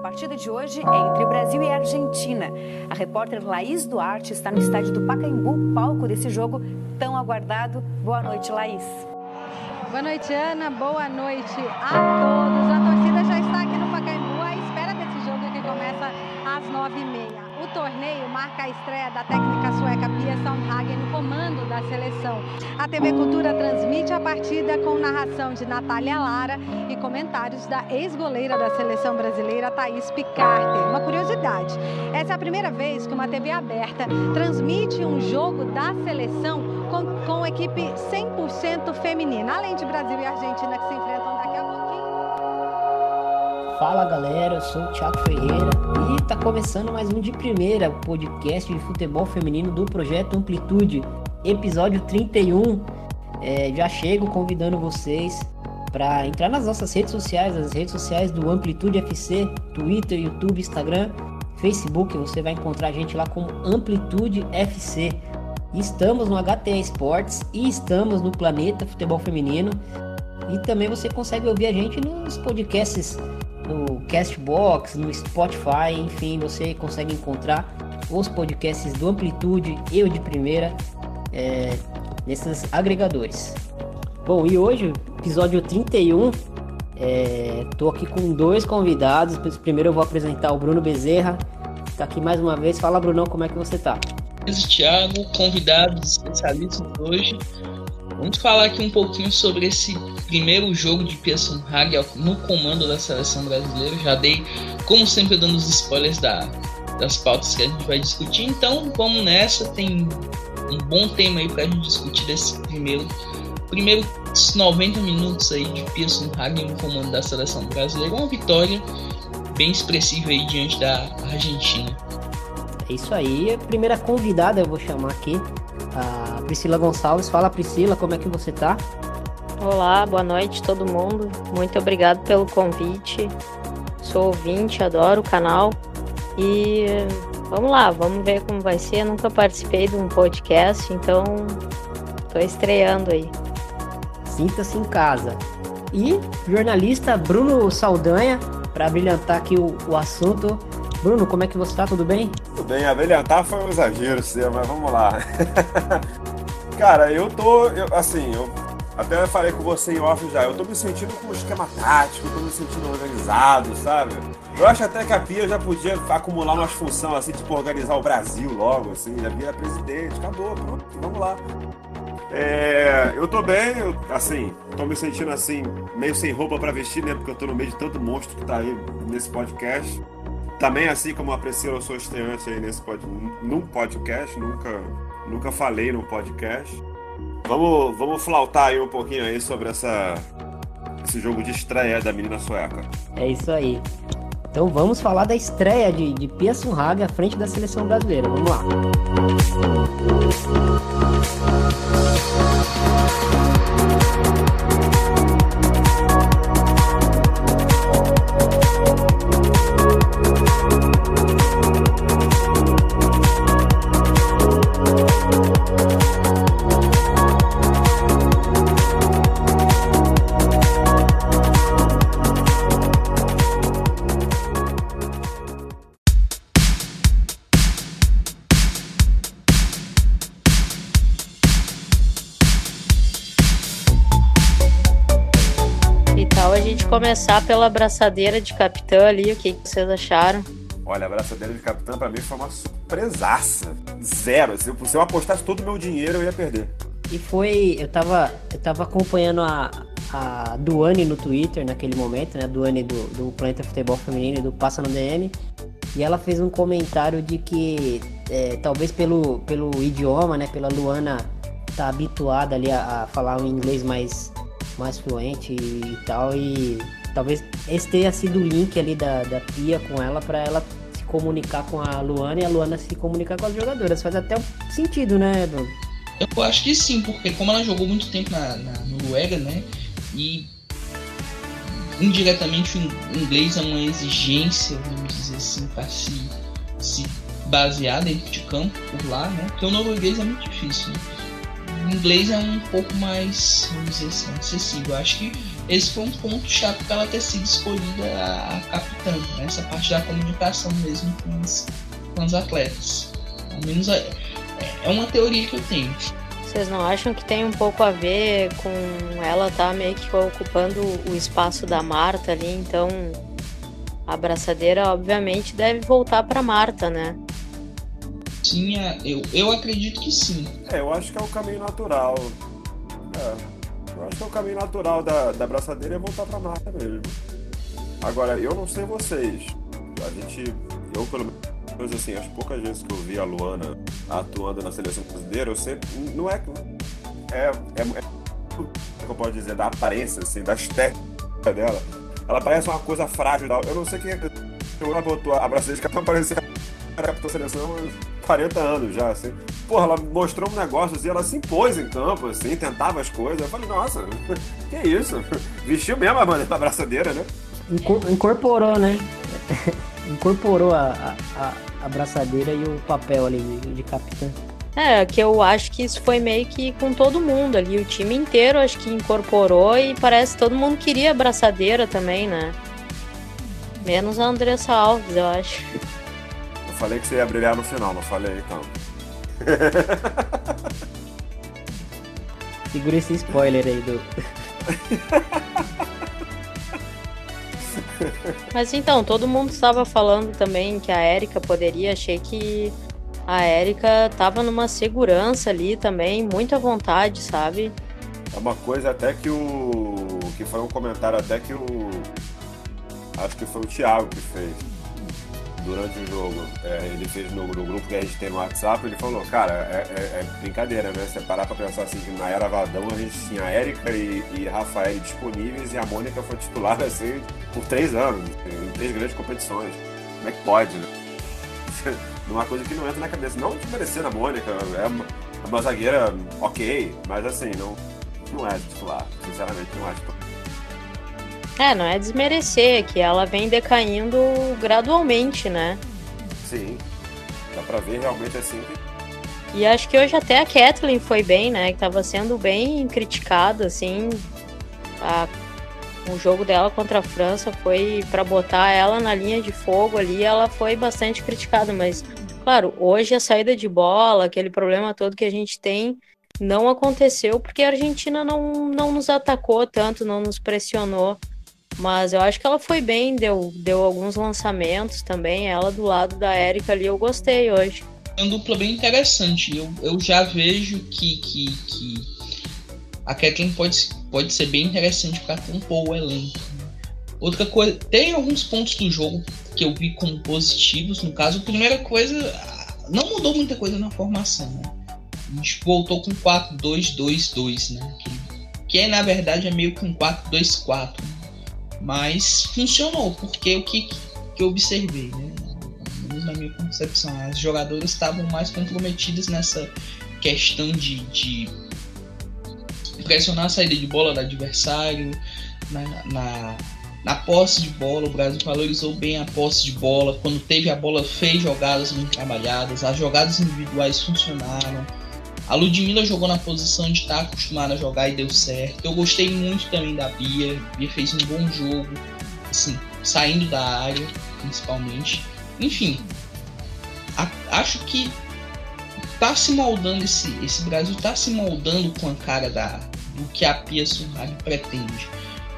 partida de hoje é entre Brasil e Argentina. A repórter Laís Duarte está no estádio do Pacaembu, palco desse jogo tão aguardado. Boa noite, Laís. Boa noite, Ana. Boa noite a todos. A torcida já está aqui no Pacaembu à espera desse jogo que começa às nove e meia. Torneio marca a estreia da técnica sueca Pia Sundhagen no comando da seleção. A TV Cultura transmite a partida com narração de Natália Lara e comentários da ex-goleira da seleção brasileira, Thaís Picarter. Uma curiosidade, essa é a primeira vez que uma TV aberta transmite um jogo da seleção com, com equipe 100% feminina, além de Brasil e Argentina que se enfrentam. Fala galera, eu sou o Thiago Ferreira e tá começando mais um de primeira, o podcast de futebol feminino do Projeto Amplitude, episódio 31. É, já chego convidando vocês para entrar nas nossas redes sociais, as redes sociais do Amplitude FC, Twitter, YouTube, Instagram, Facebook, você vai encontrar a gente lá como Amplitude FC. Estamos no HTA Esportes e estamos no Planeta Futebol Feminino. E também você consegue ouvir a gente nos podcasts Castbox, no Spotify, enfim, você consegue encontrar os podcasts do Amplitude e o de primeira é, nesses agregadores. Bom, e hoje, episódio 31, é, tô aqui com dois convidados. Primeiro eu vou apresentar o Bruno Bezerra, que tá aqui mais uma vez. Fala, Brunão, como é que você tá? Thiago, convidados especialistas hoje. Vamos falar aqui um pouquinho sobre esse primeiro jogo de Pearson Hagel no comando da seleção brasileira. Já dei, como sempre, dando os spoilers da, das pautas que a gente vai discutir. Então vamos nessa. Tem um bom tema aí para a gente discutir desse primeiro, primeiro 90 minutos aí de Pearson Hagel no comando da seleção brasileira. Uma vitória bem expressiva aí diante da Argentina. É isso aí. A primeira convidada eu vou chamar aqui a Priscila Gonçalves. Fala Priscila, como é que você tá? Olá, boa noite todo mundo. Muito obrigado pelo convite. Sou ouvinte, adoro o canal. E vamos lá, vamos ver como vai ser. Eu nunca participei de um podcast, então estou estreando aí. Sinta-se em casa. E jornalista Bruno Saldanha, para brilhantar aqui o, o assunto. Bruno, como é que você tá? Tudo bem? Tudo bem, abelhantar foi um exagero seu, mas vamos lá. Cara, eu tô, eu, assim, eu até falei com você em off já, eu tô me sentindo com um esquema tático, tô me sentindo organizado, sabe? Eu acho até que a Pia já podia acumular umas funções assim, tipo organizar o Brasil logo, assim, já vira presidente, acabou, pronto, vamos lá. É, eu tô bem, eu, assim, tô me sentindo assim, meio sem roupa para vestir, né? Porque eu tô no meio de tanto monstro que tá aí nesse podcast. Também, assim como a Priscila, eu sou estreante aí nesse pod, num podcast, nunca, nunca falei num podcast. Vamos, vamos flautar aí um pouquinho aí sobre essa, esse jogo de estreia da menina sueca. É isso aí. Então vamos falar da estreia de, de Pia Sunhaga à frente da seleção brasileira. Vamos lá. Começar pela abraçadeira de capitã ali, o que vocês acharam? Olha, a abraçadeira de capitã para mim foi uma surpresaça. Zero. Se eu, se eu apostasse todo o meu dinheiro, eu ia perder. E foi. Eu tava, eu tava acompanhando a, a Duane no Twitter naquele momento, né? A Duane do, do Planeta Futebol Feminino e do Passa no DM. E ela fez um comentário de que é, talvez pelo, pelo idioma, né? Pela Luana tá habituada ali a, a falar um inglês mais mais fluente e tal. E talvez esse tenha sido o link ali da, da Pia com ela para ela se comunicar com a Luana e a Luana se comunicar com as jogadoras. Faz até sentido, né, Bruno? Eu acho que sim, porque como ela jogou muito tempo na, na Noruega, né? E indiretamente o inglês é uma exigência, vamos dizer assim, para se, se basear dentro de campo por lá, né? Porque o norueguês é muito difícil, né? o inglês é um pouco mais, vamos dizer assim, acessível. Acho que esse foi um ponto chato para ela ter sido escolhida a, a capitã, né? essa parte da comunicação mesmo com os, com os atletas. Ao menos é, é uma teoria que eu tenho. Vocês não acham que tem um pouco a ver com ela tá meio que ocupando o espaço da Marta ali, então a abraçadeira obviamente deve voltar para Marta, né? Sim, eu, eu acredito que sim. É, eu acho que é o caminho natural. É, acho que é o caminho natural da, da abraçadeira é voltar pra Marta mesmo. Agora, eu não sei vocês. A gente, eu pelo menos assim, as poucas vezes que eu vi a Luana atuando na seleção brasileira, eu sempre. Não é. É. É, é, é eu posso dizer, da aparência, assim, da estética dela. Ela parece uma coisa frágil. Eu não sei quem é que botou a braçadeira que ela parecia a seleção há 40 anos já, assim. Porra, ela mostrou um negócio assim, ela se impôs em campo, assim, tentava as coisas. Eu falei, nossa, que isso? Vestiu mesmo a, a abraçadeira, né? Incorporou, né? Incorporou a, a, a abraçadeira e o papel ali de, de capitã. É, que eu acho que isso foi meio que com todo mundo ali, o time inteiro acho que incorporou e parece que todo mundo queria abraçadeira também, né? Menos a Andressa Alves, eu acho. Falei que você ia brilhar no final, não falei então. Segura esse spoiler aí do. Mas então, todo mundo estava falando também que a Érica poderia. Achei que a Érica tava numa segurança ali também, muita vontade, sabe? É uma coisa até que o. que foi um comentário até que o. Acho que foi o Thiago que fez durante o jogo. É, ele fez no, no, grupo que a gente tem no WhatsApp, ele falou, cara, é, é, é brincadeira, né? Você parar pra pensar assim que na era Vadão a gente tinha a Érica e, e Rafael disponíveis e a Mônica foi titular assim por três anos, em três grandes competições. Como é que pode, né? Uma coisa que não entra na cabeça. Não desmerecendo a Mônica, é uma, uma zagueira ok, mas assim, não, não é titular. Sinceramente, não é titular. É, não é desmerecer, que ela vem decaindo gradualmente, né? Sim. Dá pra ver realmente assim E acho que hoje até a Kathleen foi bem, né? Que tava sendo bem criticada, assim. A... O jogo dela contra a França foi para botar ela na linha de fogo ali, ela foi bastante criticada, mas claro, hoje a saída de bola, aquele problema todo que a gente tem, não aconteceu porque a Argentina não, não nos atacou tanto, não nos pressionou. Mas eu acho que ela foi bem, deu, deu alguns lançamentos também. Ela do lado da Erika ali, eu gostei hoje. É uma dupla bem interessante. Eu, eu já vejo que, que, que a Kathleen pode, pode ser bem interessante para compor o elenco. Outra coisa, tem alguns pontos do jogo que eu vi como positivos. No caso, a primeira coisa, não mudou muita coisa na formação. Né? A gente voltou com 4-2-2-2, né? Que, que na verdade é meio que um 4-2-4. Mas funcionou, porque o que, que eu observei, né? Na minha concepção, as jogadoras estavam mais comprometidas nessa questão de, de pressionar a saída de bola do adversário, na, na, na, posse de bola, o Brasil valorizou bem a posse de bola. Quando teve a bola, fez jogadas bem trabalhadas, as jogadas individuais funcionaram. A Ludmilla jogou na posição de estar tá acostumada a jogar e deu certo. Eu gostei muito também da Bia. Bia fez um bom jogo, assim, saindo da área, principalmente. Enfim, a, acho que tá se moldando esse, esse Brasil tá se moldando com a cara da, do que a Pia Surrag pretende.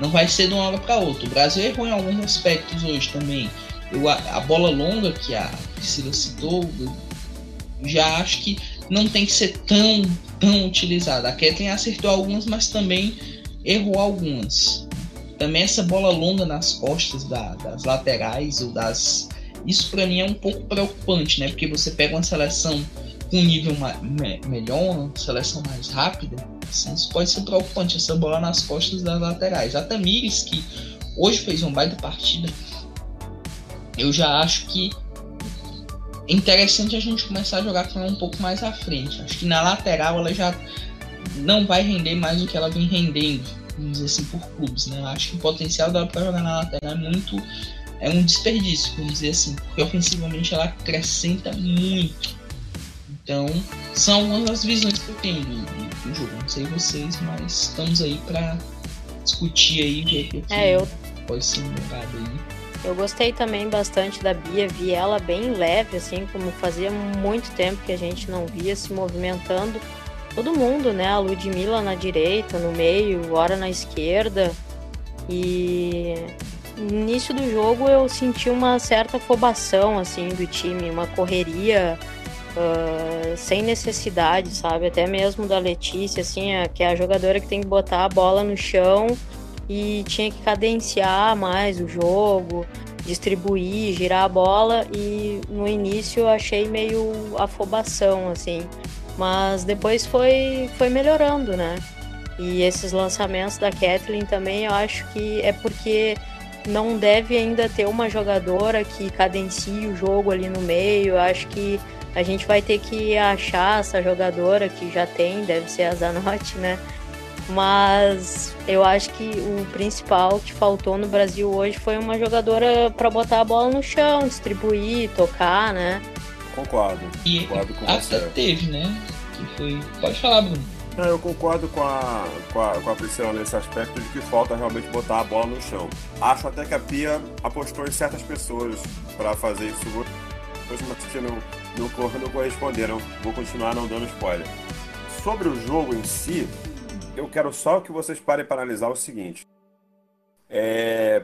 Não vai ser de uma hora para outra. O Brasil errou em alguns aspectos hoje também. Eu, a, a bola longa que a Priscila citou, já acho que não tem que ser tão, tão utilizada. A Kathleen acertou algumas, mas também errou algumas. Também essa bola longa nas costas da, das laterais ou das. Isso para mim é um pouco preocupante, né? Porque você pega uma seleção com um nível me melhor, uma seleção mais rápida, assim, isso pode ser preocupante, essa bola nas costas das laterais. A Tamires, que hoje fez uma baita partida, eu já acho que interessante a gente começar a jogar com ela um pouco mais à frente. Acho que na lateral ela já não vai render mais do que ela vem rendendo, vamos dizer assim, por clubes. Né? Acho que o potencial dela para jogar na lateral é muito. É um desperdício, vamos dizer assim, porque ofensivamente ela acrescenta muito. Então, são algumas das visões que eu tenho do, do, jogo. Não sei vocês, mas estamos aí para discutir aí, ver o que É, eu, pode ser mudado aí. Eu gostei também bastante da Bia, vi ela bem leve, assim, como fazia muito tempo que a gente não via se movimentando. Todo mundo, né? A Ludmilla na direita, no meio, hora na esquerda. E no início do jogo eu senti uma certa afobação, assim, do time, uma correria ah, sem necessidade, sabe? Até mesmo da Letícia, assim, que é a jogadora que tem que botar a bola no chão e tinha que cadenciar mais o jogo, distribuir, girar a bola e no início eu achei meio afobação, assim. Mas depois foi, foi melhorando, né? E esses lançamentos da Kathleen também eu acho que é porque não deve ainda ter uma jogadora que cadencie o jogo ali no meio. Eu acho que a gente vai ter que achar essa jogadora que já tem, deve ser a Zanotti, né? Mas eu acho que o principal que faltou no Brasil hoje foi uma jogadora para botar a bola no chão, distribuir, tocar, né? Concordo. E Concordo com até você. teve, né? Que foi. Pode falar, Bruno. Não, eu concordo com a, com, a, com a Priscila nesse aspecto de que falta realmente botar a bola no chão. Acho até que a Pia apostou em certas pessoas para fazer isso hoje, mas que não, não, não corresponderam. Vou continuar não dando spoiler. Sobre o jogo em si, eu quero só que vocês parem para analisar o seguinte. É,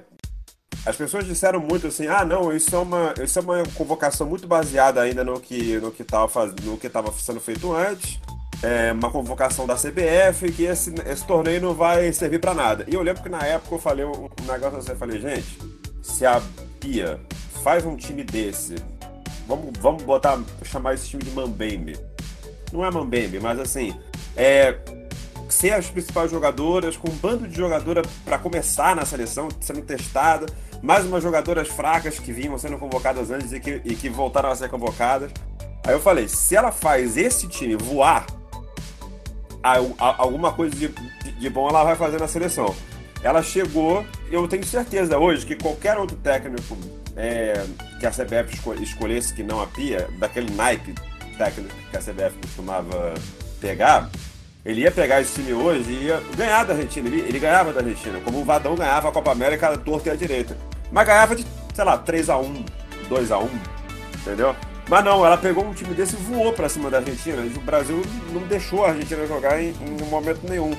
As pessoas disseram muito assim, ah não, isso é uma, isso é uma convocação muito baseada ainda no que no que estava faz... no que estava sendo feito antes é, uma convocação da CBF que esse, esse torneio não vai servir pra nada. E eu lembro que na época eu falei um um negócio assim, eu falei, gente, se a Pia faz um time desse, vamos, vamos botar, chamar esse time de Mambembe. Não é Mambembe, mas assim, é ser as principais jogadoras, com um bando de jogadora para começar na seleção, sendo testada, mais umas jogadoras fracas que vinham sendo convocadas antes e que, e que voltaram a ser convocadas. Aí eu falei, se ela faz esse time voar, alguma coisa de, de- bom ela vai fazer na seleção. Ela chegou, eu tenho certeza hoje que qualquer outro técnico é, que a CBF esco- escolhesse que não a Pia, daquele naipe técnico que a CBF costumava pegar, ele ia pegar esse time hoje e ia ganhar da Argentina. Ele, ele ganhava da Argentina, como o Vadão ganhava a Copa América torta e à direita. Mas ganhava de, sei lá, 3x1, 2x1, entendeu? Mas não, ela pegou um time desse e voou pra cima da Argentina. E o Brasil não deixou a Argentina jogar em, em momento nenhum.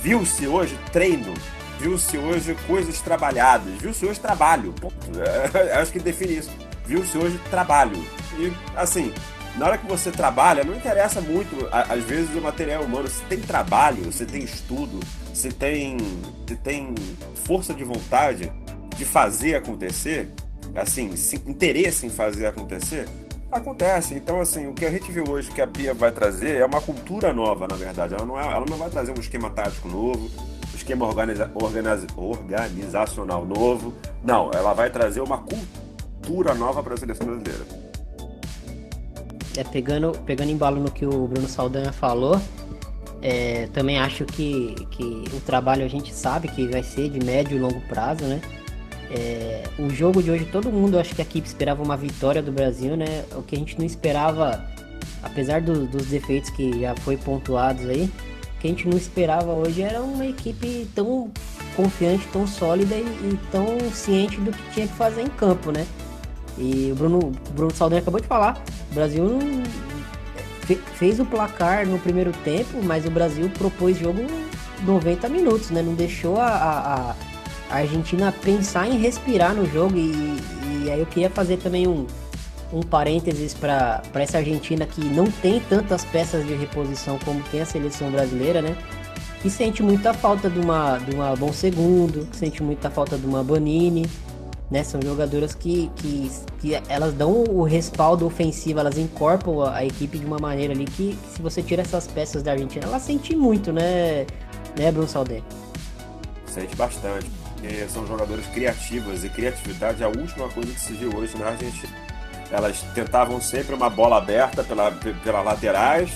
Viu-se hoje treino, viu-se hoje coisas trabalhadas, viu-se hoje trabalho. Ponto. É, acho que define isso. Viu-se hoje trabalho. E assim, na hora que você trabalha, não interessa muito, às vezes, o material humano. Se tem trabalho, se tem estudo, se tem, se tem força de vontade de fazer acontecer, assim, se- interesse em fazer acontecer, acontece. Então, assim, o que a gente viu hoje que a Pia vai trazer é uma cultura nova, na verdade. Ela não, é, ela não vai trazer um esquema tático novo, um esquema organiza, organiza- organizacional novo. Não, ela vai trazer uma cultura nova para a seleção brasileira. É, pegando, pegando embalo no que o Bruno Saldanha falou, é, também acho que, que o trabalho a gente sabe que vai ser de médio e longo prazo, né? É, o jogo de hoje, todo mundo, acho que a equipe esperava uma vitória do Brasil, né? O que a gente não esperava, apesar do- dos defeitos que já foi pontuados aí, o que a gente não esperava hoje era uma equipe tão confiante, tão sólida e, e tão ciente do que tinha que fazer em campo, né? E o Bruno, Bruno Saldanha acabou de falar, o Brasil fez o placar no primeiro tempo, mas o Brasil propôs jogo 90 minutos, né? Não deixou a, a- a- Argentina pensar em respirar no jogo. E, e aí eu queria fazer também um, um parênteses para essa Argentina que não tem tantas peças de reposição como tem a seleção brasileira, né? Que sente muita falta de uma, de uma Bom Segundo, que sente muita falta de uma Bonini, né? São jogadoras que, que, que elas dão o respaldo ofensivo, elas incorporam a, a equipe de uma maneira ali que, se você tira essas peças da Argentina, ela sente muito, né, né Bruno Saldanha? Sente bastante. São jogadoras criativas e criatividade é a última coisa que se viu hoje na Argentina. Elas tentavam sempre uma bola aberta pela, pe- pelas laterais,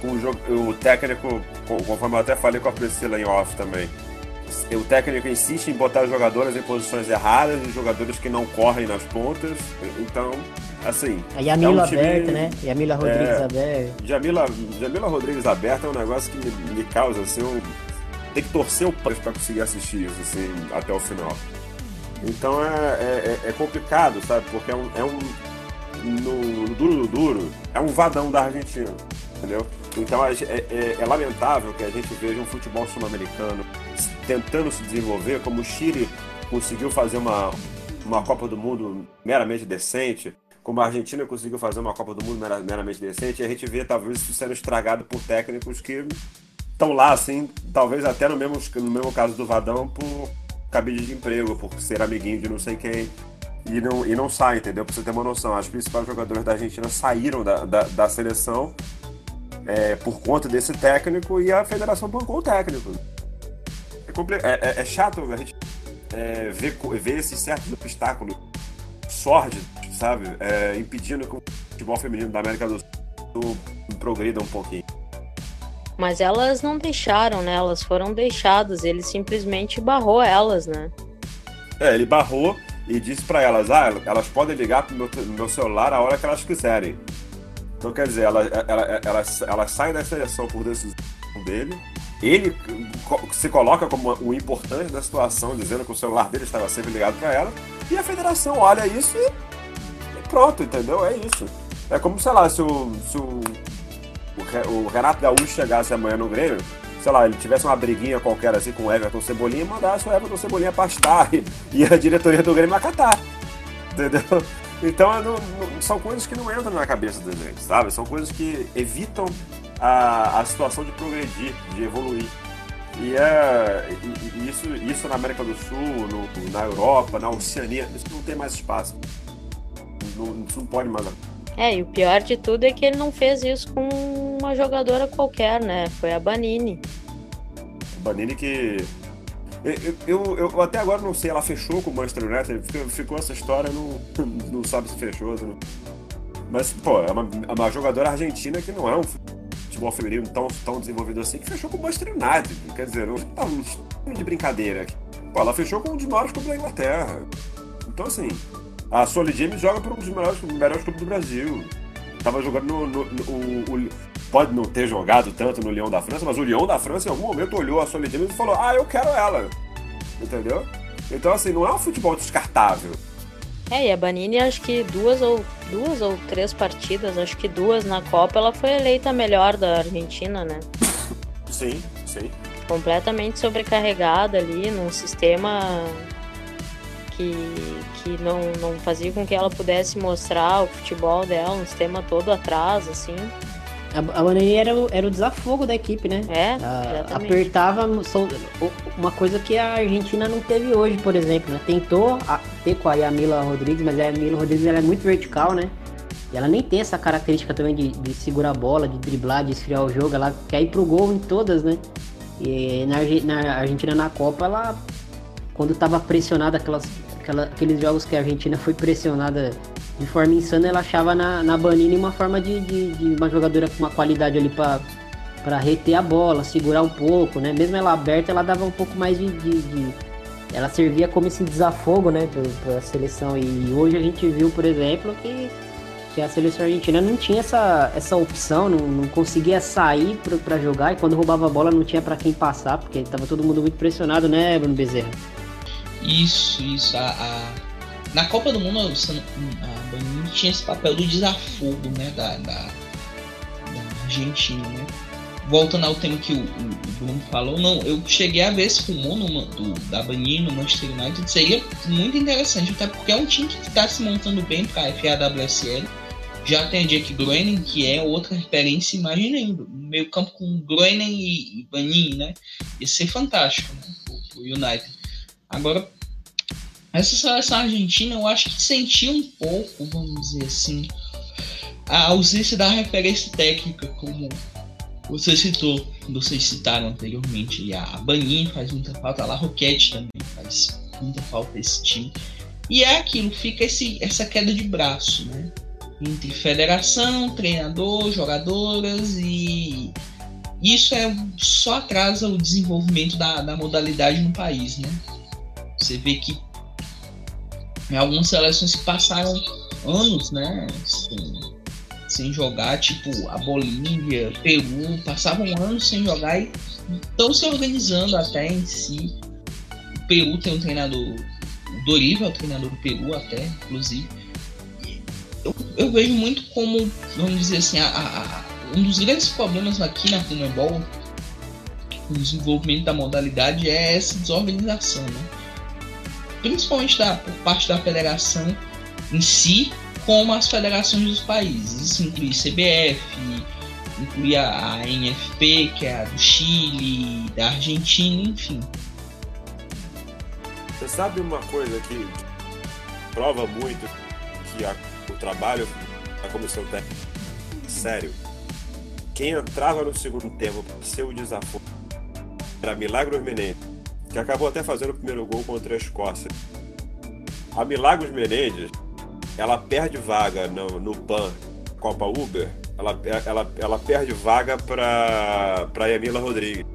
com o, jogo, o técnico, co- conforme eu até falei com a Priscila em off também, o técnico insiste em botar as jogadoras em posições erradas, e jogadores que não correm nas pontas. Então, assim. A Yamila é um time- aberta, né? Yamila Rodrigues É. aberta. Jamila, Jamila Rodrigues aberta é um negócio que me, me causa assim, um tem que torcer o pé para conseguir assistir isso assim, até o final. Então é, é, é, é complicado, sabe? Porque é um, é um no, no duro do duro, é um vadão da Argentina, entendeu? Então é, é, é lamentável que a gente veja um futebol sul-americano tentando se desenvolver, como o Chile conseguiu fazer uma, uma Copa do Mundo meramente decente, como a Argentina conseguiu fazer uma Copa do Mundo meramente decente, e a gente vê talvez isso sendo estragado por técnicos que estão lá, assim, talvez até no mesmo, no mesmo caso do Vadão, por cabide de emprego, por ser amiguinho de não sei quem, e não, e não sai, entendeu? Pra você ter uma noção, as principais jogadores da Argentina saíram da, da, da seleção é, por conta desse técnico e a federação bancou o técnico. É, é, é, chato a gente é, ver, ver esses certos obstáculos sórdidos, sabe? É, impedindo que o futebol feminino da América do Sul progrida um pouquinho. Mas elas não deixaram, né? Elas foram deixadas, ele simplesmente barrou elas, né? É, ele barrou e disse para elas, ah, elas podem ligar pro meu, meu celular a hora que elas quiserem. Então, quer dizer, ela, ela, ela, ela, ela sai da seleção por decisão dele, ele se coloca como o importante da situação, dizendo que o celular dele estava sempre ligado para ela, e a federação olha isso e, e, pronto, entendeu? É isso. É como, sei lá, se o, se o, o Renato Gaúcho chegasse amanhã no Grêmio, sei lá, ele tivesse uma briguinha qualquer assim com o Everton Cebolinha e mandasse o Everton Cebolinha pastar e, e a diretoria do Grêmio acatar. Entendeu? Então não, não, são coisas que não entram na cabeça da gente, sabe? São coisas que evitam a, a situação de progredir, de evoluir. E, é, e, isso, isso na América do Sul, no, na Europa, na Oceania, isso não tem mais espaço. Não, isso não pode mais. É, e o pior de tudo é que ele não fez isso com uma jogadora qualquer, né? Foi a Banini. Banini que. Eu, eu, eu, até agora não sei, ela fechou com o Manchester United, ficou, ficou essa história, não, não sabe se fechou. Não... Mas, pô, é uma, é uma jogadora argentina que não é um futebol feminino tão, tão desenvolvido assim, que fechou com o Manchester United. Quer dizer, não tá um de brincadeira. Pô, ela fechou com um dos maiores clubes da Inglaterra. Então, assim, a Solly James joga para um dos melhores, melhores clubes do Brasil. Tava jogando no. no, no o, pode não ter jogado tanto no Lyon da França, mas o Lyon da França em algum momento olhou a Solly James e falou: Ah, eu quero ela. Entendeu? Então, assim, não é um futebol descartável. É, e a Banini, acho que duas ou duas ou três partidas, acho que duas na Copa, ela foi eleita a melhor da Argentina, né? Sim, sim. Completamente sobrecarregada ali, num sistema que, que não, não fazia com que ela pudesse mostrar o futebol dela, um sistema todo atrás, assim. A, a era, o, era o desafogo da equipe, né? É, a, apertava uma coisa que a Argentina não teve hoje, por exemplo, né? Tentou a, ter com a Yamila Rodrigues, mas a Yamila Rodrigues ela é muito vertical, né? E ela nem tem essa característica também de, de segurar a bola, de driblar, de esfriar o jogo. Ela quer ir pro gol em todas, né? E na, na Argentina na Copa, ela quando estava pressionada, aquelas, aquela, aqueles jogos que a Argentina foi pressionada de forma insana, ela achava na, na Banini uma forma de, de, de uma jogadora com uma qualidade ali para reter a bola, segurar um pouco, né? Mesmo ela aberta, ela dava um pouco mais de, de, de... ela servia como esse desafogo, né, para a seleção. E hoje a gente viu, por exemplo, que, que a seleção argentina não tinha essa, essa opção, não, não conseguia sair para jogar e quando roubava a bola não tinha para quem passar, porque estava todo mundo muito pressionado, né, Bruno Bezerra? Isso, isso. A, a... Na Copa do Mundo, a Banini tinha esse papel do desafogo né, da, da, da Argentina. Né? Voltando ao tema que o, o, Bruno falou, não, eu cheguei a ver esse rumor no, do, da Banini no Manchester United, seria muito interessante, até porque é um time que está se montando bem para a FAWSL. Já tem Jack Groening, que é outra referência, imaginem, meio campo com Groening e, e Banini, né? Ia ser fantástico, né? O, o United. Agora, essa seleção argentina eu acho que sentiu um pouco, vamos dizer assim, a ausência da referência técnica, como você citou, vocês citaram anteriormente. A Banin faz muita falta, a La Roquette também faz muita falta esse time. E é aquilo, fica esse, essa queda de braço, né? Entre federação, treinador, jogadoras e isso é só atrasa o desenvolvimento da, da modalidade no país, né? Você vê que em algumas seleções passaram anos, né? Assim, sem jogar, tipo a Bolívia, Peru, passavam anos sem jogar e estão se organizando até em si. O Peru tem um treinador, o Dorival é o treinador do Peru até, inclusive. Eu, eu vejo muito como, vamos dizer assim, a, a, um dos grandes problemas aqui na Comebol, no desenvolvimento da modalidade, é essa desorganização, né? principalmente da, por parte da federação em si, como as federações dos países. Isso inclui CBF, inclui a, NFP, que é a do Chile, da Argentina, enfim. Você sabe uma coisa que prova muito que a, o trabalho da comissão técnica sério. Quem entrava no segundo tempo para ser o desafio era Milagros Menezes, que acabou até fazendo o primeiro gol contra a Escócia. A Milagros Menezes ela perde vaga no, no PAN Copa Uber, ela, ela, ela perde vaga para Emila Rodrigues,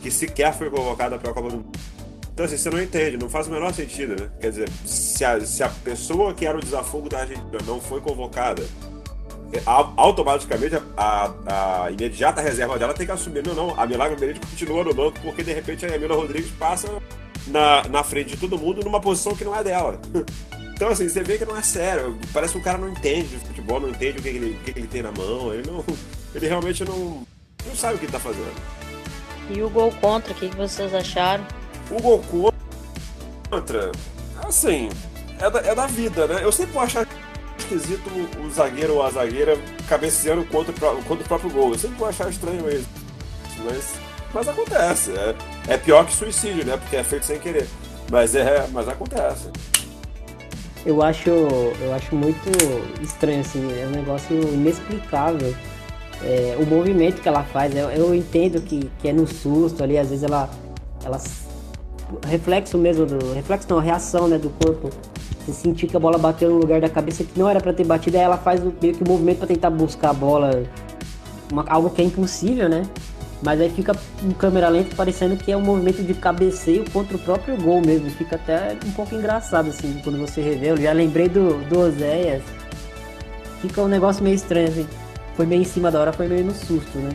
que sequer foi convocada para a Copa do Mundo. Então, assim, você não entende, não faz o menor sentido, né? Quer dizer, se a, se a pessoa que era o desafogo da Argentina não foi convocada, automaticamente a, a, imediata reserva dela tem que assumir. Não, não, a Milagre Benedito continua no banco porque de repente a Emila Rodrigues passa na, na frente de todo mundo numa posição que não é dela. Então, assim, você vê que não é sério. Parece que o cara não entende de futebol, não entende o que ele, o que ele tem na mão. Ele, não, ele realmente não, não sabe o que ele tá fazendo. E o gol contra, o que, vocês acharam? O gol contra, assim, é da, é da vida, né? Eu sempre vou achar esquisito o zagueiro ou a zagueira cabeceando contra, contra o próprio gol. Eu sempre vou achar estranho isso. Mas, mas acontece. É, é pior que suicídio, né? Porque é feito sem querer. Mas é, mas acontece eu acho, eu acho muito estranho, assim, é um negócio inexplicável. É, o movimento que ela faz, eu, eu, entendo que, que é no susto ali, às vezes ela, ela reflexo mesmo do reflexo não, reação né, do corpo. Você sentir que a bola bateu no lugar da cabeça que não era para ter batido, aí ela faz meio que o movimento para tentar buscar a bola, uma, algo que é impossível, né? Mas aí fica em câmera lenta parecendo que é um movimento de cabeceio contra o próprio gol mesmo. Fica até um pouco engraçado assim quando você revê. Eu já lembrei do, do Oséias. Fica um negócio meio estranho assim. Foi meio em cima da hora, foi meio no susto, né?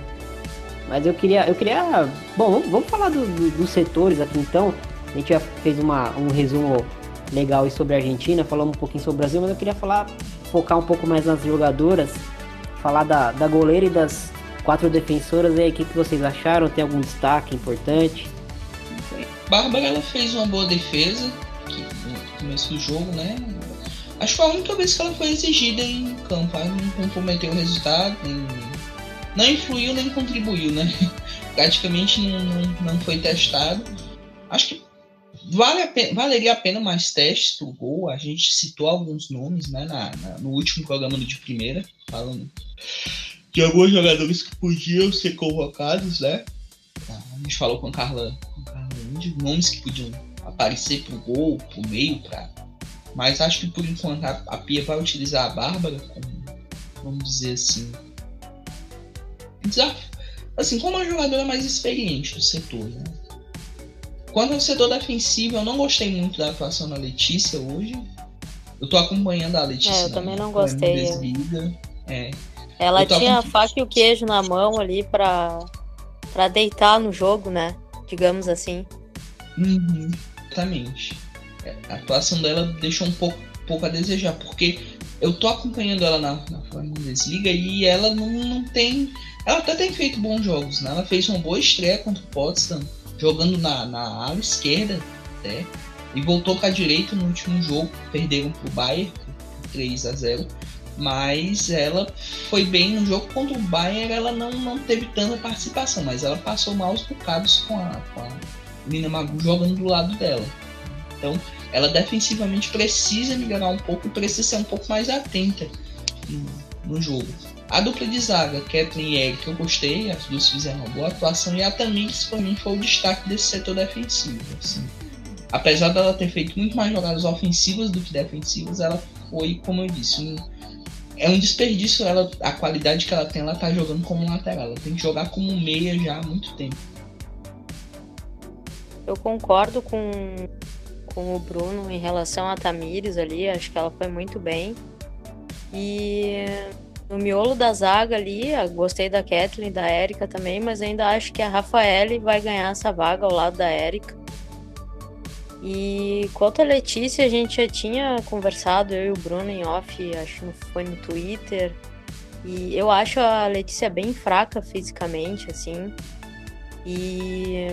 Mas eu queria. Eu queria. Bom, vamos, vamos falar do, do, dos setores aqui então. A gente já fez uma, um resumo legal sobre a Argentina, falamos um pouquinho sobre o Brasil, mas eu queria falar, focar um pouco mais nas jogadoras, falar da, da goleira e das quatro defensoras aí, o que, vocês acharam? Tem algum destaque importante? Bárbara ela fez uma boa defesa no começo do jogo, né? Acho que foi a única vez que ela foi exigida em campo. Ela não comprometeu o resultado, não influiu nem contribuiu, né? Praticamente não, não, foi testado. Acho que vale a pena, valeria a pena mais testes pro gol. A gente citou alguns nomes né, na, na no último programa de primeira, falando de alguns jogadores que podiam ser convocados, né? A gente falou com a Carla, com a Carla Índio, nomes que podiam aparecer pro gol, pro meio, pra... mas acho que por enquanto a, a Pia vai utilizar a Bárbara como, vamos dizer assim, desafio. assim, como uma jogadora mais experiente do setor, né? Quanto ao setor defensivo, eu não gostei muito da atuação da Letícia hoje. Eu tô acompanhando a Letícia. É, eu também não gostei. É. Ela tinha a faca e o queijo na mão ali pra, pra deitar no jogo, né? Digamos assim. Uhum, exatamente. É, a atuação dela deixou um pouco, pouco a desejar, porque eu tô acompanhando ela na, na Bundesliga e ela não, não tem. Ela até tem feito bons jogos, né? Ela fez uma boa estreia contra o Potsdam, jogando na, na ala esquerda até. E voltou para a direita no último jogo, perderam pro Bayern por 3 a 0 mas ela foi bem no jogo contra o Bayern, ela não, não teve tanta participação, mas ela passou maus bocados com a, com a Nina Magu jogando do lado dela. Então, ela defensivamente precisa melhorar um pouco e precisa ser um pouco mais atenta no, no jogo. A dupla de zaga, Kathleen e Eric, eu gostei, as duas fizeram uma boa atuação e a Tamires, para mim, foi o destaque desse setor defensivo. Assim. Apesar dela ter feito muito mais jogadas ofensivas do que defensivas, ela foi, como eu disse, um é um desperdício ela, a qualidade que ela tem, ela tá jogando como lateral. Ela tem que jogar como meia já há muito tempo. Eu concordo com, com o Bruno em relação a Tamires ali, acho que ela foi muito bem. E no miolo da zaga ali, gostei da Kathleen, da Érica também, mas ainda acho que a Rafaele vai ganhar essa vaga ao lado da Érica. E quanto a Letícia, a gente já tinha conversado, eu e o Bruno em off, acho que foi no Twitter. E eu acho a Letícia bem fraca fisicamente, assim. E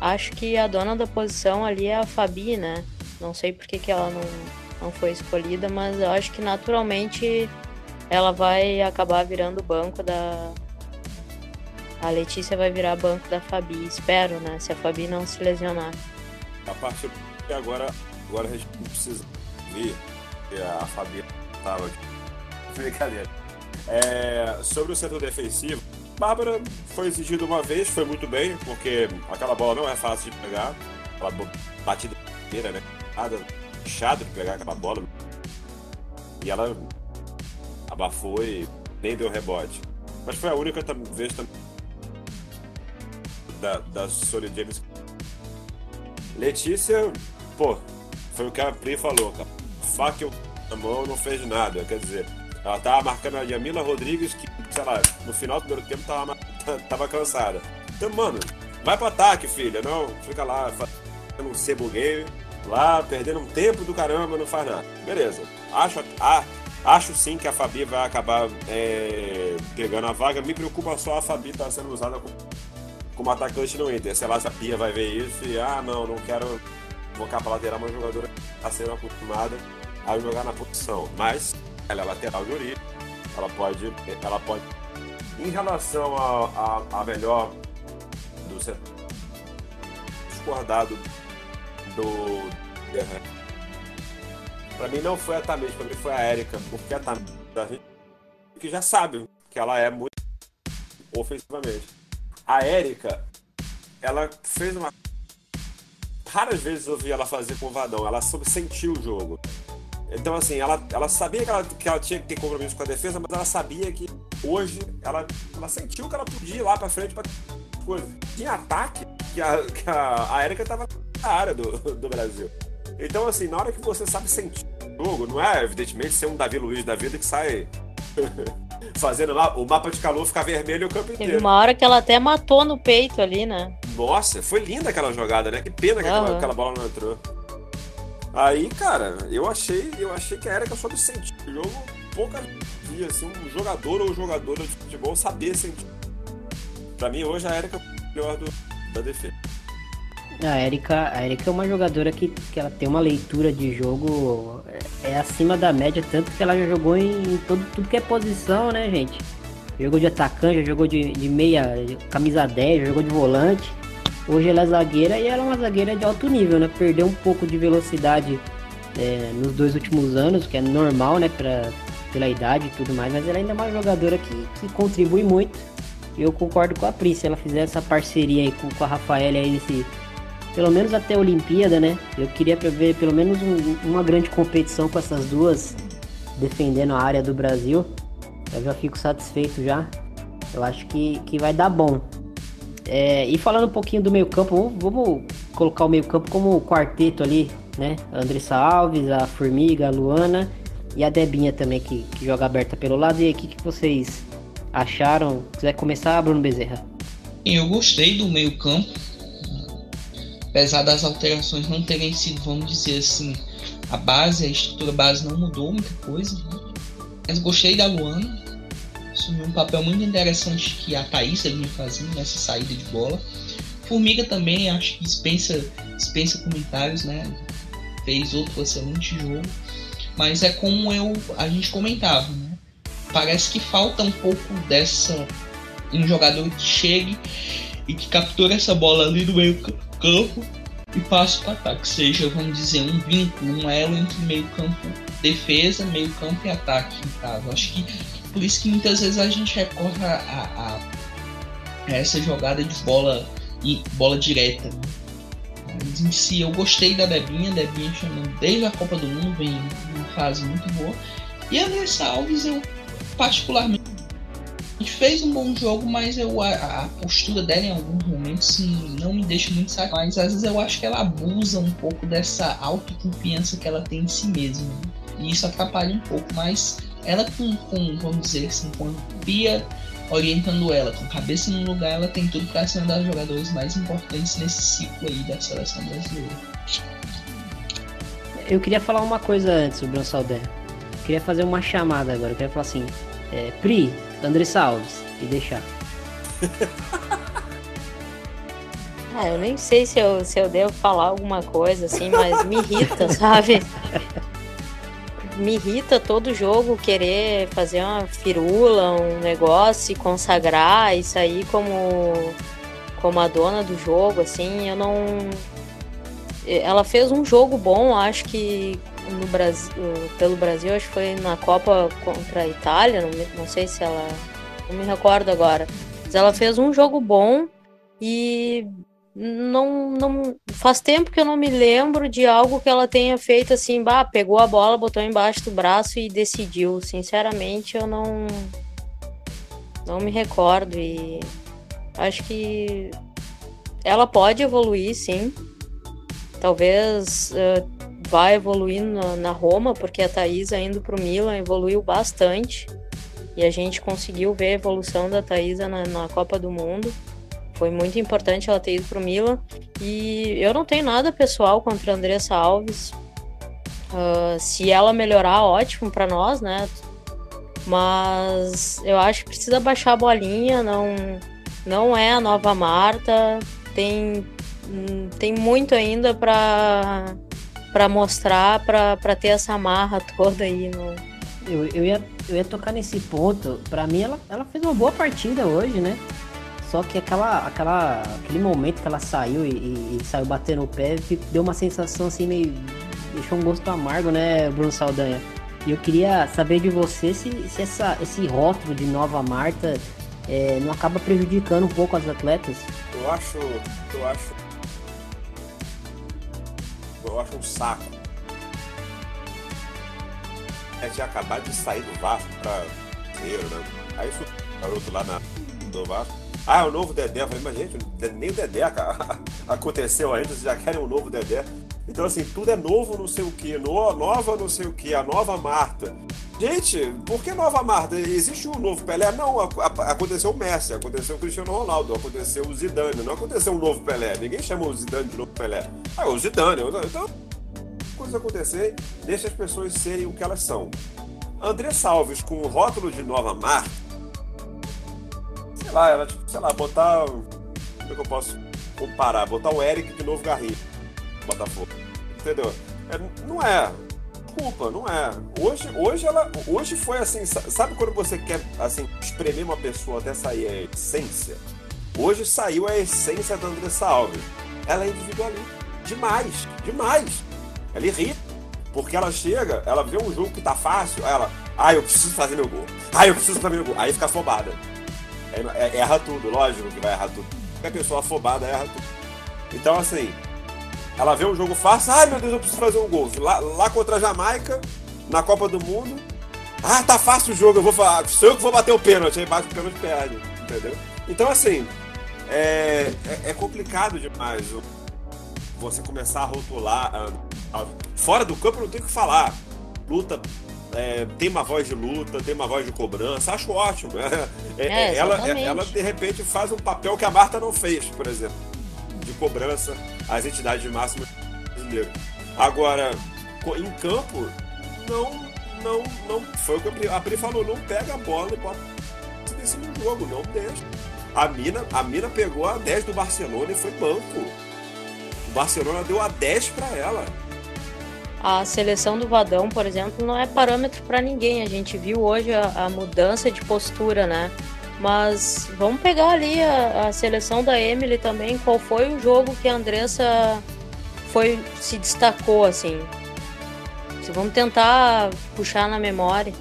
acho que a dona da posição ali é a Fabi, né? Não sei por que, que ela não, não foi escolhida, mas eu acho que naturalmente ela vai acabar virando o banco da. A Letícia vai virar banco da Fabi, espero, né? Se a Fabi não se lesionar. A partir de agora, agora a gente precisa ver que a Fabi tava aqui. Brincadeira. É, sobre o setor defensivo, Bárbara foi exigido uma vez, foi muito bem, porque aquela bola não é fácil de pegar. Aquela batida inteira, né? Nada fechado de pegar aquela bola. E ela abafou e nem deu rebote. Mas foi a única vez também da, da Sony James. Letícia, pô, foi o que a Pri falou, cara. Faca na mão não fez nada. Quer dizer, ela tava marcando a Yamila Rodrigues, que, sei lá, no final do primeiro tempo tava, tava cansada. Então, mano, vai pro ataque, filha. Não, fica lá fazendo um sebo game, lá, perdendo um tempo do caramba, não faz nada. Beleza. Acho, Acho sim que a Fabi vai acabar é, pegando a vaga. Me preocupa só a Fabi estar tá sendo usada como, como atacante no Inter. Sei lá se a Pia vai ver isso e, ah, não, não quero colocar para lateral uma jogadora está sendo acostumada a jogar na posição. Mas ela é lateral de origem. Ela pode. Ela pode. Em relação a, a, a melhor do setor discordado do. Pra mim não foi a Tamires, pra mim foi a Erika, porque a Tamires que já sabe que ela é muito ofensivamente. A Erika, ela fez uma. Raras vezes eu vi ela fazer com o Vadão, ela soube sentir o jogo. Então, assim, ela, ela sabia que ela, que ela tinha que ter compromisso com a defesa, mas ela sabia que hoje ela, ela sentiu que ela podia ir lá pra frente pra coisa. Tinha ataque que a, que a, a Erika tava na área do, do Brasil. Então, assim, na hora que você sabe sentir o jogo, não é, evidentemente, ser um Davi Luiz da vida que sai fazendo lá o mapa de calor ficar vermelho o campo inteiro. Teve uma hora que ela até matou no peito ali, né? Nossa, foi linda aquela jogada, né? Que pena que uhum. aquela, aquela, bola não entrou. Aí, cara, eu achei, eu achei que a Erika soube sentir o jogo pouca dia, assim, um jogador ou jogadora de futebol saber sentir. Pra mim, hoje a Erika é o melhor do, da defesa. A Erika, a Erika é uma jogadora que, que ela tem uma leitura de jogo é, é acima da média, tanto que ela já jogou em todo, tudo que é posição, né, gente? Jogou de atacante, já jogou de, de meia, camisa 10, jogou de volante. Hoje ela é zagueira e ela é uma zagueira de alto nível, né? Perdeu um pouco de velocidade é, nos dois últimos anos, que é normal, né? Pra, pela idade e tudo mais, mas ela ainda é uma jogadora que, que contribui muito. Eu concordo com a Pri, se ela fizer essa parceria aí com, com a Rafaela aí nesse pelo menos até a Olimpíada, né? Eu queria ver pelo menos um, uma grande competição com essas duas defendendo a área do Brasil. Eu já fico satisfeito já. Eu acho que, que vai dar bom. É, e falando um pouquinho do meio campo, vamos, colocar o meio campo como quarteto ali, né? A Andressa Alves, a Formiga, a Luana e a Debinha também, que, que joga aberta pelo lado. E aí, o que, que vocês acharam? Se quiser começar, Bruno Bezerra. Eu gostei do meio campo apesar das alterações não terem sido, vamos dizer assim, a base, a estrutura base não mudou muita coisa. Né? Mas gostei da Luana, assumiu um papel muito interessante que a Thaís vinha fazendo nessa saída de bola. Formiga também, acho que dispensa, dispensa comentários, né? Fez outro excelente jogo. Mas é como eu, a gente comentava, né? Parece que falta um pouco dessa. Um jogador que chegue e que capture essa bola ali no meio campo e passe para ataque, seja, vamos dizer, um vínculo, um elo entre meio campo, defesa, meio campo e ataque, em caso. Acho que por isso que muitas vezes a gente recorre a, a, a essa jogada de bola e bola direta. Né? Mas em si eu gostei da Debinha, Debinha chamando desde a Copa do Mundo, vem uma fase muito boa. E a Nessa Alves eu particularmente gente fez um bom jogo, mas eu, a, a, postura dela em alguns momentos não me deixa muito satisfeito. Mas às vezes eu acho que ela abusa um pouco dessa autoconfiança que ela tem em si mesma. E isso atrapalha um pouco, mas ela com, com vamos dizer assim, com Pia orientando ela, com cabeça no lugar, ela tem tudo para ser uma das jogadoras mais importantes nesse ciclo aí da seleção brasileira. Eu queria falar uma coisa antes, o Bruno Saldanha. Queria fazer uma chamada agora. Eu queria falar assim: é, Pri, Andressa Alves, e deixar. Ah, eu nem sei se eu, se eu devo falar alguma coisa assim, mas me irrita, sabe? Me irrita todo jogo querer fazer uma firula, um negócio, consagrar e sair como, como a dona do jogo, assim, eu não. Ela fez um jogo bom, acho que no Brasil, pelo Brasil, acho que foi na Copa contra a Itália, não, não sei se ela. Não me recordo agora. Mas ela fez um jogo bom e não, não faz tempo que eu não me lembro de algo que ela tenha feito assim, bah, pegou a bola, botou embaixo do braço e decidiu. Sinceramente, eu não não me recordo e acho que ela pode evoluir, sim. Talvez uh, vá evoluir na, na, Roma, porque a Thaís indo para o Milan evoluiu bastante. E a gente conseguiu ver a evolução da Thaís na, na Copa do Mundo. Foi muito importante ela ter ido pro Milan. E eu não tenho nada pessoal contra a Andressa Alves. Uh, se ela melhorar, ótimo para nós, né? Mas eu acho que precisa baixar a bolinha, não, não é a nova Marta. Tem, tem muito ainda para para mostrar, para ter essa marra toda aí no, eu, eu, ia, eu ia tocar nesse ponto. Para mim, ela, ela fez uma boa partida hoje, né? Só que aquela, aquela, aquele momento que ela saiu e, e, e saiu batendo o pé, deu uma sensação assim meio. deixou um gosto amargo, né, Bruno Saldanha? E eu queria saber de você se, se essa, esse rótulo de nova Marta é, não acaba prejudicando um pouco as atletas. Eu acho. Eu acho. Eu acho um saco. É de acabar de sair do Vasco pra dinheiro, né? Aí o garoto lá na, do Vasco ah, é o novo Dedé. Eu falei, mas gente, nem o Dedé aconteceu ainda, vocês já querem um novo Dedé. Então, assim, tudo é novo não sei o que, no, nova não sei o que, a nova Marta. Gente, por que nova Marta? Existe um novo Pelé? Não, aconteceu o Messi, aconteceu o Cristiano Ronaldo, aconteceu o Zidane, não aconteceu um novo Pelé. Ninguém chama o Zidane de novo Pelé. Ah, o Zidane. Então, coisas acontecer, deixa as pessoas serem o que elas são. André Salves com o rótulo de nova Marta sei lá, ela, tipo, sei lá, botar. Como é que eu posso comparar? Botar o Eric de novo Garrinho. Botafogo. Entendeu? É, não é. Desculpa, não é. Hoje, hoje ela. Hoje foi assim. Sabe quando você quer assim, espremer uma pessoa até sair a essência? Hoje saiu a essência da Andressa Alves. Ela é individualista. Demais, demais. Ela irrita. Porque ela chega, ela vê um jogo que tá fácil, ela. Ah, eu preciso fazer meu gol. Ah, eu preciso fazer meu gol. Aí fica afobada. É, é, erra tudo, lógico que vai errar tudo. Qualquer pessoa afobada erra tudo. Então, assim, ela vê um jogo fácil, ai meu Deus, eu preciso fazer um gol. Lá, lá contra a Jamaica, na Copa do Mundo, ah, tá fácil o jogo, eu vou falar, sou eu que vou bater o pênalti, aí bate o pênalti perde, entendeu? Então, assim, é, é, é complicado demais você começar a rotular. A, a, fora do campo não tem o que falar. Luta é, tem uma voz de luta, tem uma voz de cobrança, acho ótimo. É, é, é ela, ela, de repente, faz um papel que a Marta não fez, por exemplo, de cobrança às entidades de máximo brasileiro. Agora, em campo, não, não, não. Foi o que a Pri falou: não pega a bola e bota desse no jogo, não deixa. A Mina, a Mina pegou a 10 do Barcelona e foi banco. O Barcelona deu a 10 para ela. A seleção do Vadão, por exemplo, não é parâmetro para ninguém. A gente viu hoje a, a, mudança de postura, né? Mas vamos pegar ali a, a, seleção da Emily também. Qual foi o jogo que a Andressa foi se destacou assim? Vamos tentar puxar na memória.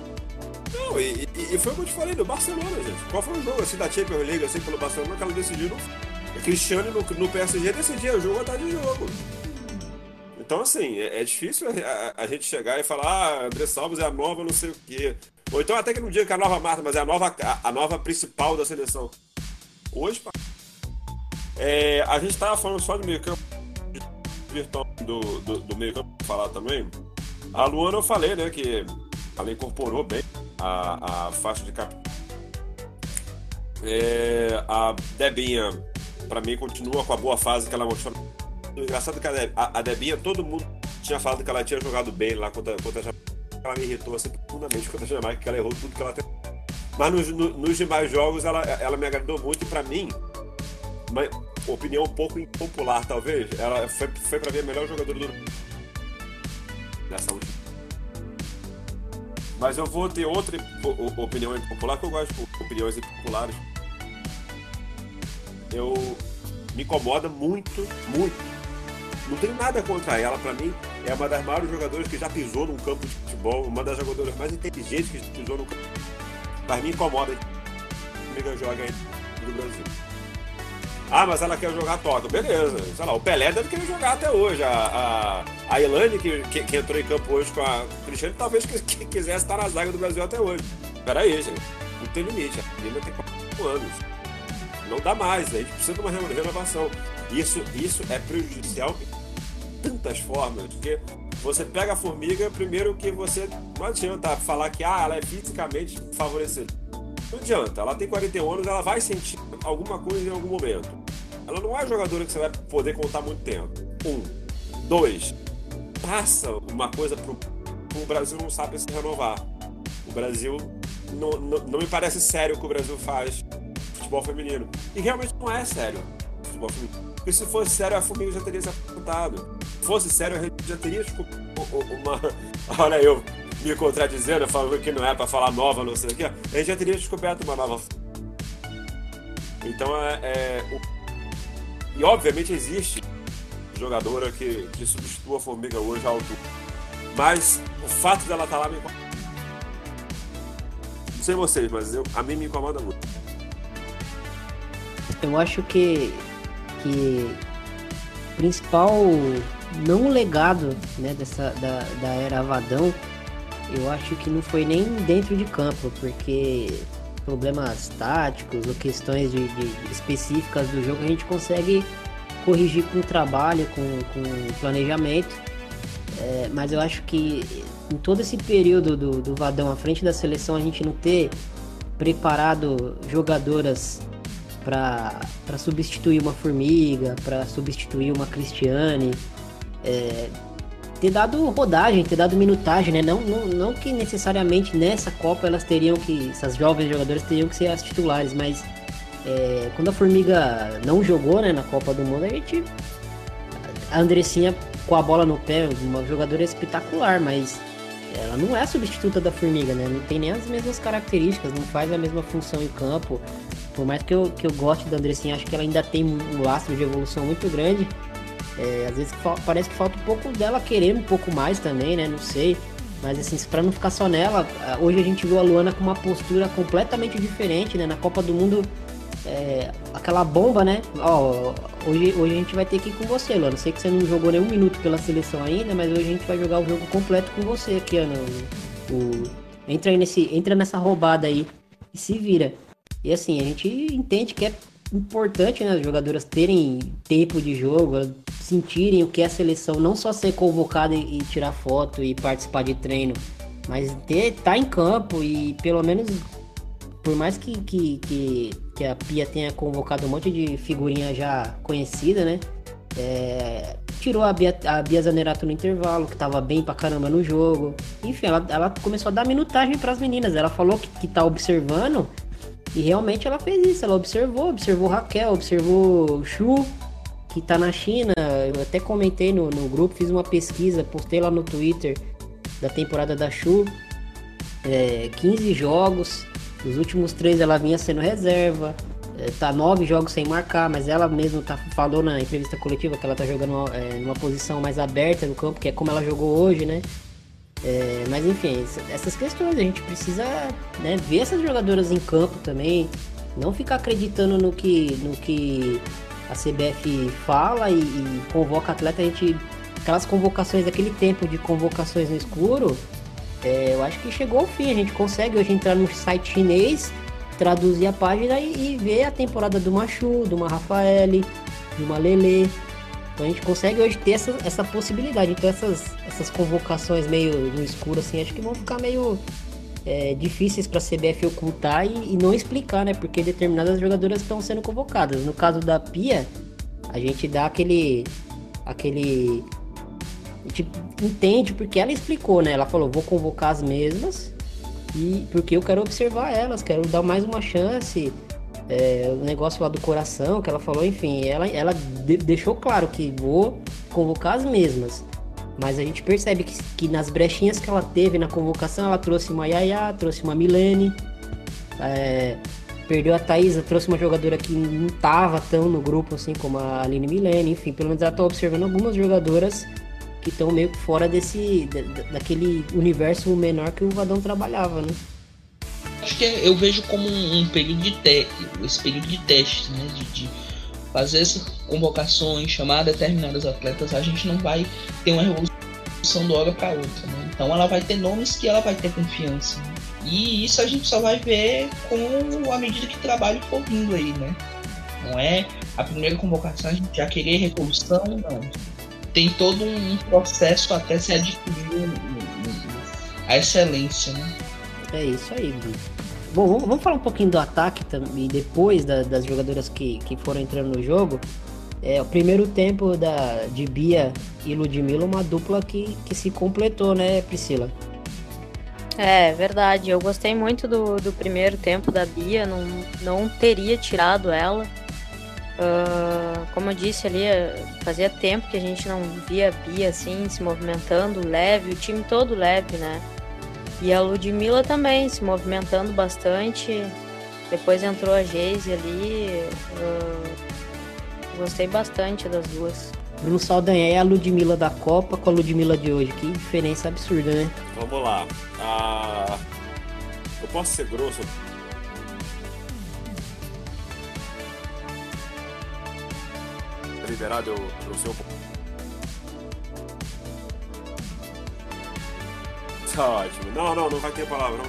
Não, e, e, e, foi o que eu te falei do Barcelona, gente. Qual foi o jogo assim da Champions League assim pelo Barcelona que ela decidiu? No... Cristiano no, no PSG decidia o jogo atrás de jogo. Então, assim, é, é difícil a, a, gente chegar e falar, ah, André Salves é a nova não sei o quê. Ou então até que não diga que é a nova Marta, mas é a nova, a, nova principal da seleção. Hoje, é, a gente estava falando só do meio campo, do, do, do meio campo, falar também. A Luana eu falei, né, que ela incorporou bem a, a faixa de capitão. É, a Debinha, para mim, continua com a boa fase que ela mostrou. Engraçado que a, Debinha, todo mundo tinha falado que ela tinha jogado bem lá contra, contra a Jamaica. Ela me irritou assim, profundamente contra a Jamaica, que ela errou tudo que ela tem. Mas nos, no, nos demais jogos ela, ela me agradou muito e para mim, uma opinião um pouco impopular talvez, ela foi, foi para mim a melhor jogadora do nessa última. Mas eu vou ter outra opinião impopular, que eu gosto de opiniões impopulares. Eu me incomoda muito, muito não tenho nada contra ela, para mim é uma das maiores jogadoras que já pisou num campo de futebol, uma das jogadoras mais inteligentes que pisou no campo. Mas me incomoda que a joga no Brasil. Ah, mas ela quer jogar toca. Beleza. Sei lá, o Pelé deve querer jogar até hoje. A, a, a Elane, que, que, que, entrou em campo hoje com a Cristiane, talvez que, que, quisesse estar na zaga do Brasil até hoje. Peraí, gente. Não tem limite. A menina tem 4 anos. Não dá mais. A gente precisa de uma renovação. Isso, isso é prejudicial tantas formas, porque você pega a formiga, primeiro que você não adianta falar que ah, ela é fisicamente favorecida. Não adianta, ela tem 41 anos, ela vai sentir alguma coisa em algum momento. Ela não é jogadora que você vai poder contar muito tempo. Um. Dois. Passa uma coisa pro, pro Brasil não sabe se renovar. O Brasil não, não, não me parece sério o que o Brasil faz futebol feminino. E realmente não é sério futebol feminino. Porque se fosse sério, a Formiga já teria se apontado. Se fosse sério, a gente já teria tipo, uma. Olha, eu me contradizendo, falando que não é para falar nova, não sei o que, a gente já teria descoberto uma nova. Então é. é. E obviamente existe jogadora que, que substitua a Formiga hoje à altura. Mas o fato dela estar tá lá me incomoda. Não sei vocês, mas eu, a mim me incomoda muito. Eu acho que que principal não legado né, dessa, da, da era Avadão, eu acho que não foi nem dentro de campo, porque problemas táticos ou questões de, de específicas do jogo a gente consegue corrigir com trabalho, com, com planejamento. É, mas eu acho que em todo esse período do, do Vadão à frente da seleção a gente não ter preparado jogadoras para substituir uma Formiga, para substituir uma Cristiane, é, ter dado rodagem, ter dado minutagem, né? Não, não, não que necessariamente nessa Copa elas teriam que, essas jovens jogadoras teriam que ser as titulares, mas é, quando a Formiga não jogou né, na Copa do Mundo, a gente. A Andressinha com a bola no pé, uma jogadora espetacular, mas ela não é substituta da Formiga, né? Não tem nem as mesmas características, não faz a mesma função em campo. Por mais que eu, que eu goste da Andressinha, acho que ela ainda tem um lastro de evolução muito grande. É, às vezes parece que falta um pouco dela querer um pouco mais também, né? Não sei. Mas assim, para não ficar só nela, hoje a gente viu a Luana com uma postura completamente diferente, né? Na Copa do Mundo, é, aquela bomba, né? Ó, hoje, hoje a gente vai ter que ir com você, Luana. Sei que você não jogou nenhum minuto pela seleção ainda, mas hoje a gente vai jogar o jogo completo com você aqui, Ana. O, o, entra, nesse, entra nessa roubada aí e se vira. E assim, a gente entende que é importante né, as jogadoras terem tempo de jogo, sentirem o que é a seleção, não só ser convocada e, tirar foto e participar de treino, mas ter tá em campo e pelo menos por mais que, que, que, que, a Pia tenha convocado um monte de figurinha já conhecida, né? É, tirou a Bia, a Bia Zanerato no intervalo, que tava bem pra caramba no jogo. Enfim, ela, ela começou a dar minutagem para as meninas. Ela falou que, que tá observando e realmente ela fez isso, ela observou, observou Raquel, observou Chu, que tá na China. Eu até comentei no, no grupo, fiz uma pesquisa, postei lá no Twitter da temporada da Chu. É, 15 jogos, os últimos três ela vinha sendo reserva. É, tá nove jogos sem marcar, mas ela mesma tá, falou na entrevista coletiva que ela tá jogando é, numa posição mais aberta no campo, que é como ela jogou hoje, né? É, mas enfim, essas questões a gente precisa né, ver essas jogadoras em campo também, não ficar acreditando no que, no que a CBF fala e, e convoca atleta, a gente. Aquelas convocações, aquele tempo de convocações no escuro, é, eu acho que chegou ao fim. A gente consegue hoje entrar no site chinês, traduzir a página e, e ver a temporada do Machu, do uma Rafaele, de uma Lele, então a gente consegue hoje ter essa, essa possibilidade. Então essas, essas convocações meio no escuro, assim, acho que vão ficar meio, é, difíceis para a CBF ocultar e, e, não explicar, né? Porque determinadas jogadoras estão sendo convocadas. No caso da Pia, a gente dá aquele. aquele. A gente entende porque ela explicou, né? Ela falou: vou convocar as mesmas e porque eu quero observar elas, quero dar mais uma chance. É, o negócio lá do coração que ela falou, enfim, ela, ela de, deixou claro que vou convocar as mesmas. Mas a gente percebe que, que nas brechinhas que ela teve na convocação, ela trouxe uma Yaya, trouxe uma Milene, é, perdeu a Thaisa, trouxe uma jogadora que não estava tão no grupo assim como a Aline Milene, enfim, pelo menos ela está observando algumas jogadoras que estão meio fora desse daquele universo menor que o Vadão trabalhava, né? Acho que eu vejo como um, um período de te, esse período de teste, né, de, de fazer essas convocações, chamar determinados atletas, a gente não vai ter uma revolução de hora para outra. Né? Então ela vai ter nomes que ela vai ter confiança. Né? E isso a gente só vai ver com a medida que o trabalho for vindo aí, né? Não é a primeira convocação a gente já querer revolução, não. Tem todo um processo até se adquirir a excelência, né? É isso aí, Bruno. Bom, vamos falar um pouquinho do ataque também, depois da, das jogadoras que, que foram entrando no jogo. É, o primeiro tempo da, de Bia e Ludmilla, uma dupla que, que se completou, né, Priscila? É, verdade. Eu gostei muito do, do primeiro tempo da Bia, não, não teria tirado ela. Uh, como eu disse ali, fazia tempo que a gente não via a Bia assim, se movimentando leve, o time todo leve, né? E a Ludmilla também se movimentando bastante. Depois entrou a Geise ali. gostei bastante das duas. Bruno Saldanha é a Ludmilla da Copa com a Ludmilla de hoje. Que diferença absurda, né? Vamos lá. Ah, eu posso ser grosso? Liberado eu, eu ser um Tá ótimo. Não, não, não vai ter palavrão.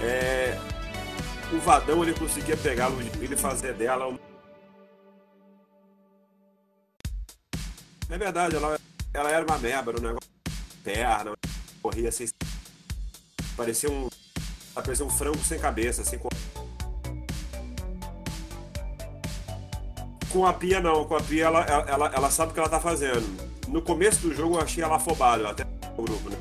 É, o Vadão ele conseguia pegar a Ludmilla e fazer dela um... É verdade, ela, ela era uma merda, um negócio perna, corria assim. Parecia um. Parecia um frango sem cabeça, assim. Com... com a Pia não, com a Pia ela, ela, ela sabe o que ela tá fazendo. No começo do jogo eu achei ela afobada, até o grupo, né?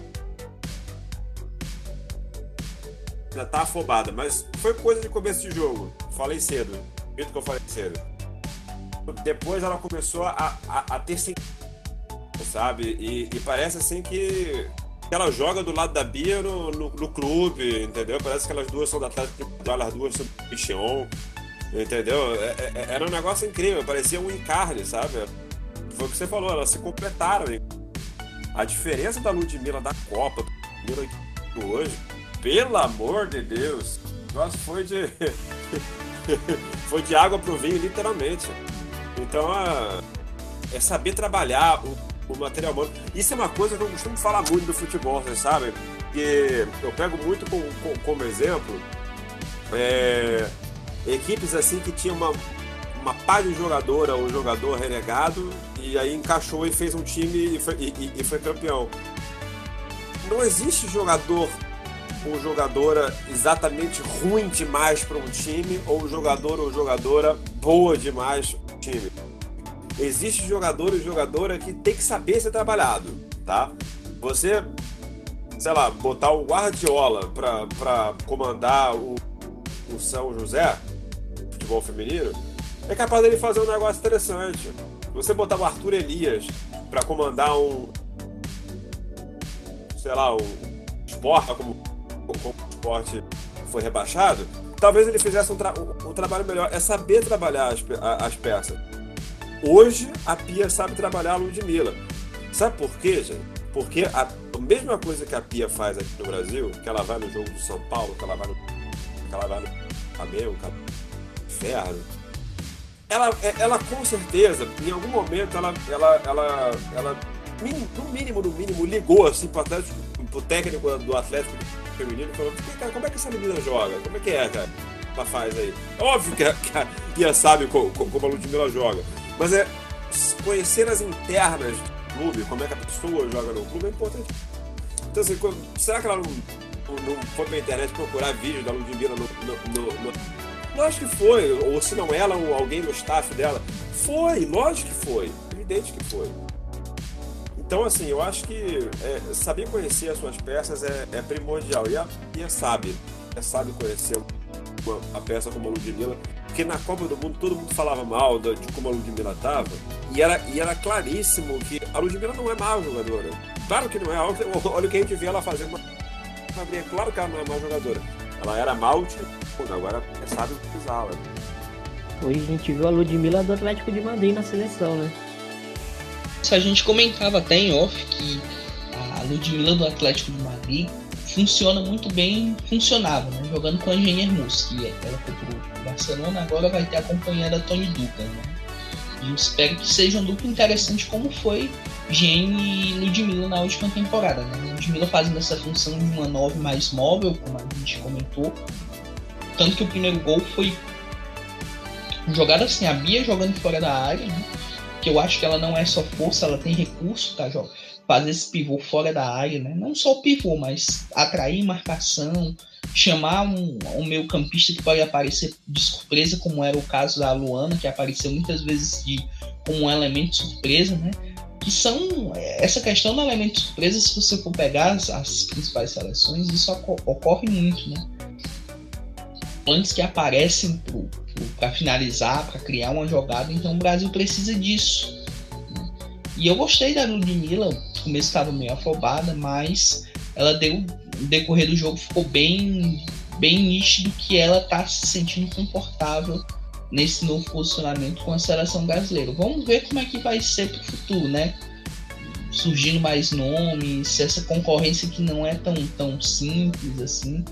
já tá afobada, mas foi coisa de começo de jogo. Falei cedo, dito que eu falei cedo. Depois ela começou a, a, a ter sabe? E, e, parece assim que ela joga do lado da Bia no, no, no clube, entendeu? Parece que elas duas são da Atlético, elas duas são Pichon, entendeu? É, é, é, era um negócio incrível, parecia um encarne, sabe? Foi o que você falou, elas se completaram. A diferença da Ludmilla da Copa, Ludmilla hoje, pelo amor de Deus. Nossa, foi de. foi de água pro vinho, literalmente. Então, é saber trabalhar o, o material humano. Isso é uma coisa que eu costumo falar muito do futebol, vocês sabem? Que eu pego muito como, como exemplo é, equipes assim que tinha uma, uma pá de jogadora ou jogador renegado e aí encaixou e fez um time e foi, e, e foi campeão. Não existe jogador ou jogadora exatamente ruim demais para um time ou jogador ou jogadora boa demais para um time. Existe jogador e jogadora que tem que saber ser trabalhado, tá? Você, sei lá, botar o Guardiola para comandar o, o São José, futebol feminino, é capaz dele fazer um negócio interessante. Você botar o Arthur Elias para comandar um, sei lá, um esporte como como o esporte foi rebaixado, talvez ele fizesse um, tra um trabalho melhor. É saber trabalhar as, as, peças. Hoje, a Pia sabe trabalhar a Ludmilla. Sabe por quê, gente? Porque a, mesma coisa que a Pia faz aqui no Brasil, que ela vai no jogo do São Paulo, que ela vai no, que ela vai no Flamengo, Ferro, ela, é, ela com certeza, em algum momento, ela, ela, ela, ela no mínimo, no mínimo, ligou assim pro, Atlético, pro técnico do Atlético feminino falando, cara, como é que essa menina joga? Como é que é, cara? Ela faz aí. Óbvio que a, que a Pia sabe como, como a Ludmilla joga. Mas é conhecer as internas do clube, como é que a pessoa joga no clube, é importante. Então, assim, será que ela não não foi pra internet procurar vídeo da Ludmilla no, no, no, no... Lógico que foi, ou se não ela, ou alguém no staff dela. Foi, lógico que foi. Evidente que foi. Então, assim, eu acho que é, saber conhecer as suas peças é, é primordial. E, a, é sábio. É sábio conhecer uma, a peça como a Ludmilla. Porque na Copa do Mundo todo mundo falava mal de, de como a Ludmilla estava. E era, e era claríssimo que a Ludmilla não é má jogadora. Claro que não é. Olha, olha o que a gente vê ela fazendo uma, É claro que ela não é má jogadora. Ela era mal, agora é sábio usá-la. Hoje a gente viu a Ludmilla do Atlético de Madrid na seleção, né? A gente comentava até em off que a Ludmilla do Atlético de Madrid funciona muito bem, funcionava, né? Jogando com a Engenheiro Mus, que ela foi pro Barcelona, agora vai ter a companheira Tony Duca, né? E eu espero que seja um duplo interessante como foi Gene e Ludmilla na última temporada, né? Ludmilla fazendo essa função de uma 9 mais móvel, como a gente comentou. Tanto que o primeiro gol foi jogada assim, a Bia jogando fora da área, né? que eu acho que ela não é só força, ela tem recurso, tá, João? Fazer esse pivô fora da área, né? Não só o pivô, mas atrair marcação, chamar um, um meio campista que pode aparecer de surpresa, como era o caso da Luana, que apareceu muitas vezes de, como um elemento surpresa, né? Que são essa questão do elemento surpresa, se você for pegar as, as principais seleções, isso ocorre muito, né? Antes que aparecem para finalizar, para criar uma jogada. Então o Brasil precisa disso. E eu gostei da Ludmilla, no começo estava meio afobada, mas ela deu, no decorrer do jogo ficou bem, bem nítido que ela está se sentindo confortável nesse novo posicionamento com a seleção brasileira. Vamos ver como é que vai ser para o futuro, né? Surgindo mais nomes, essa concorrência que não é tão, tão simples assim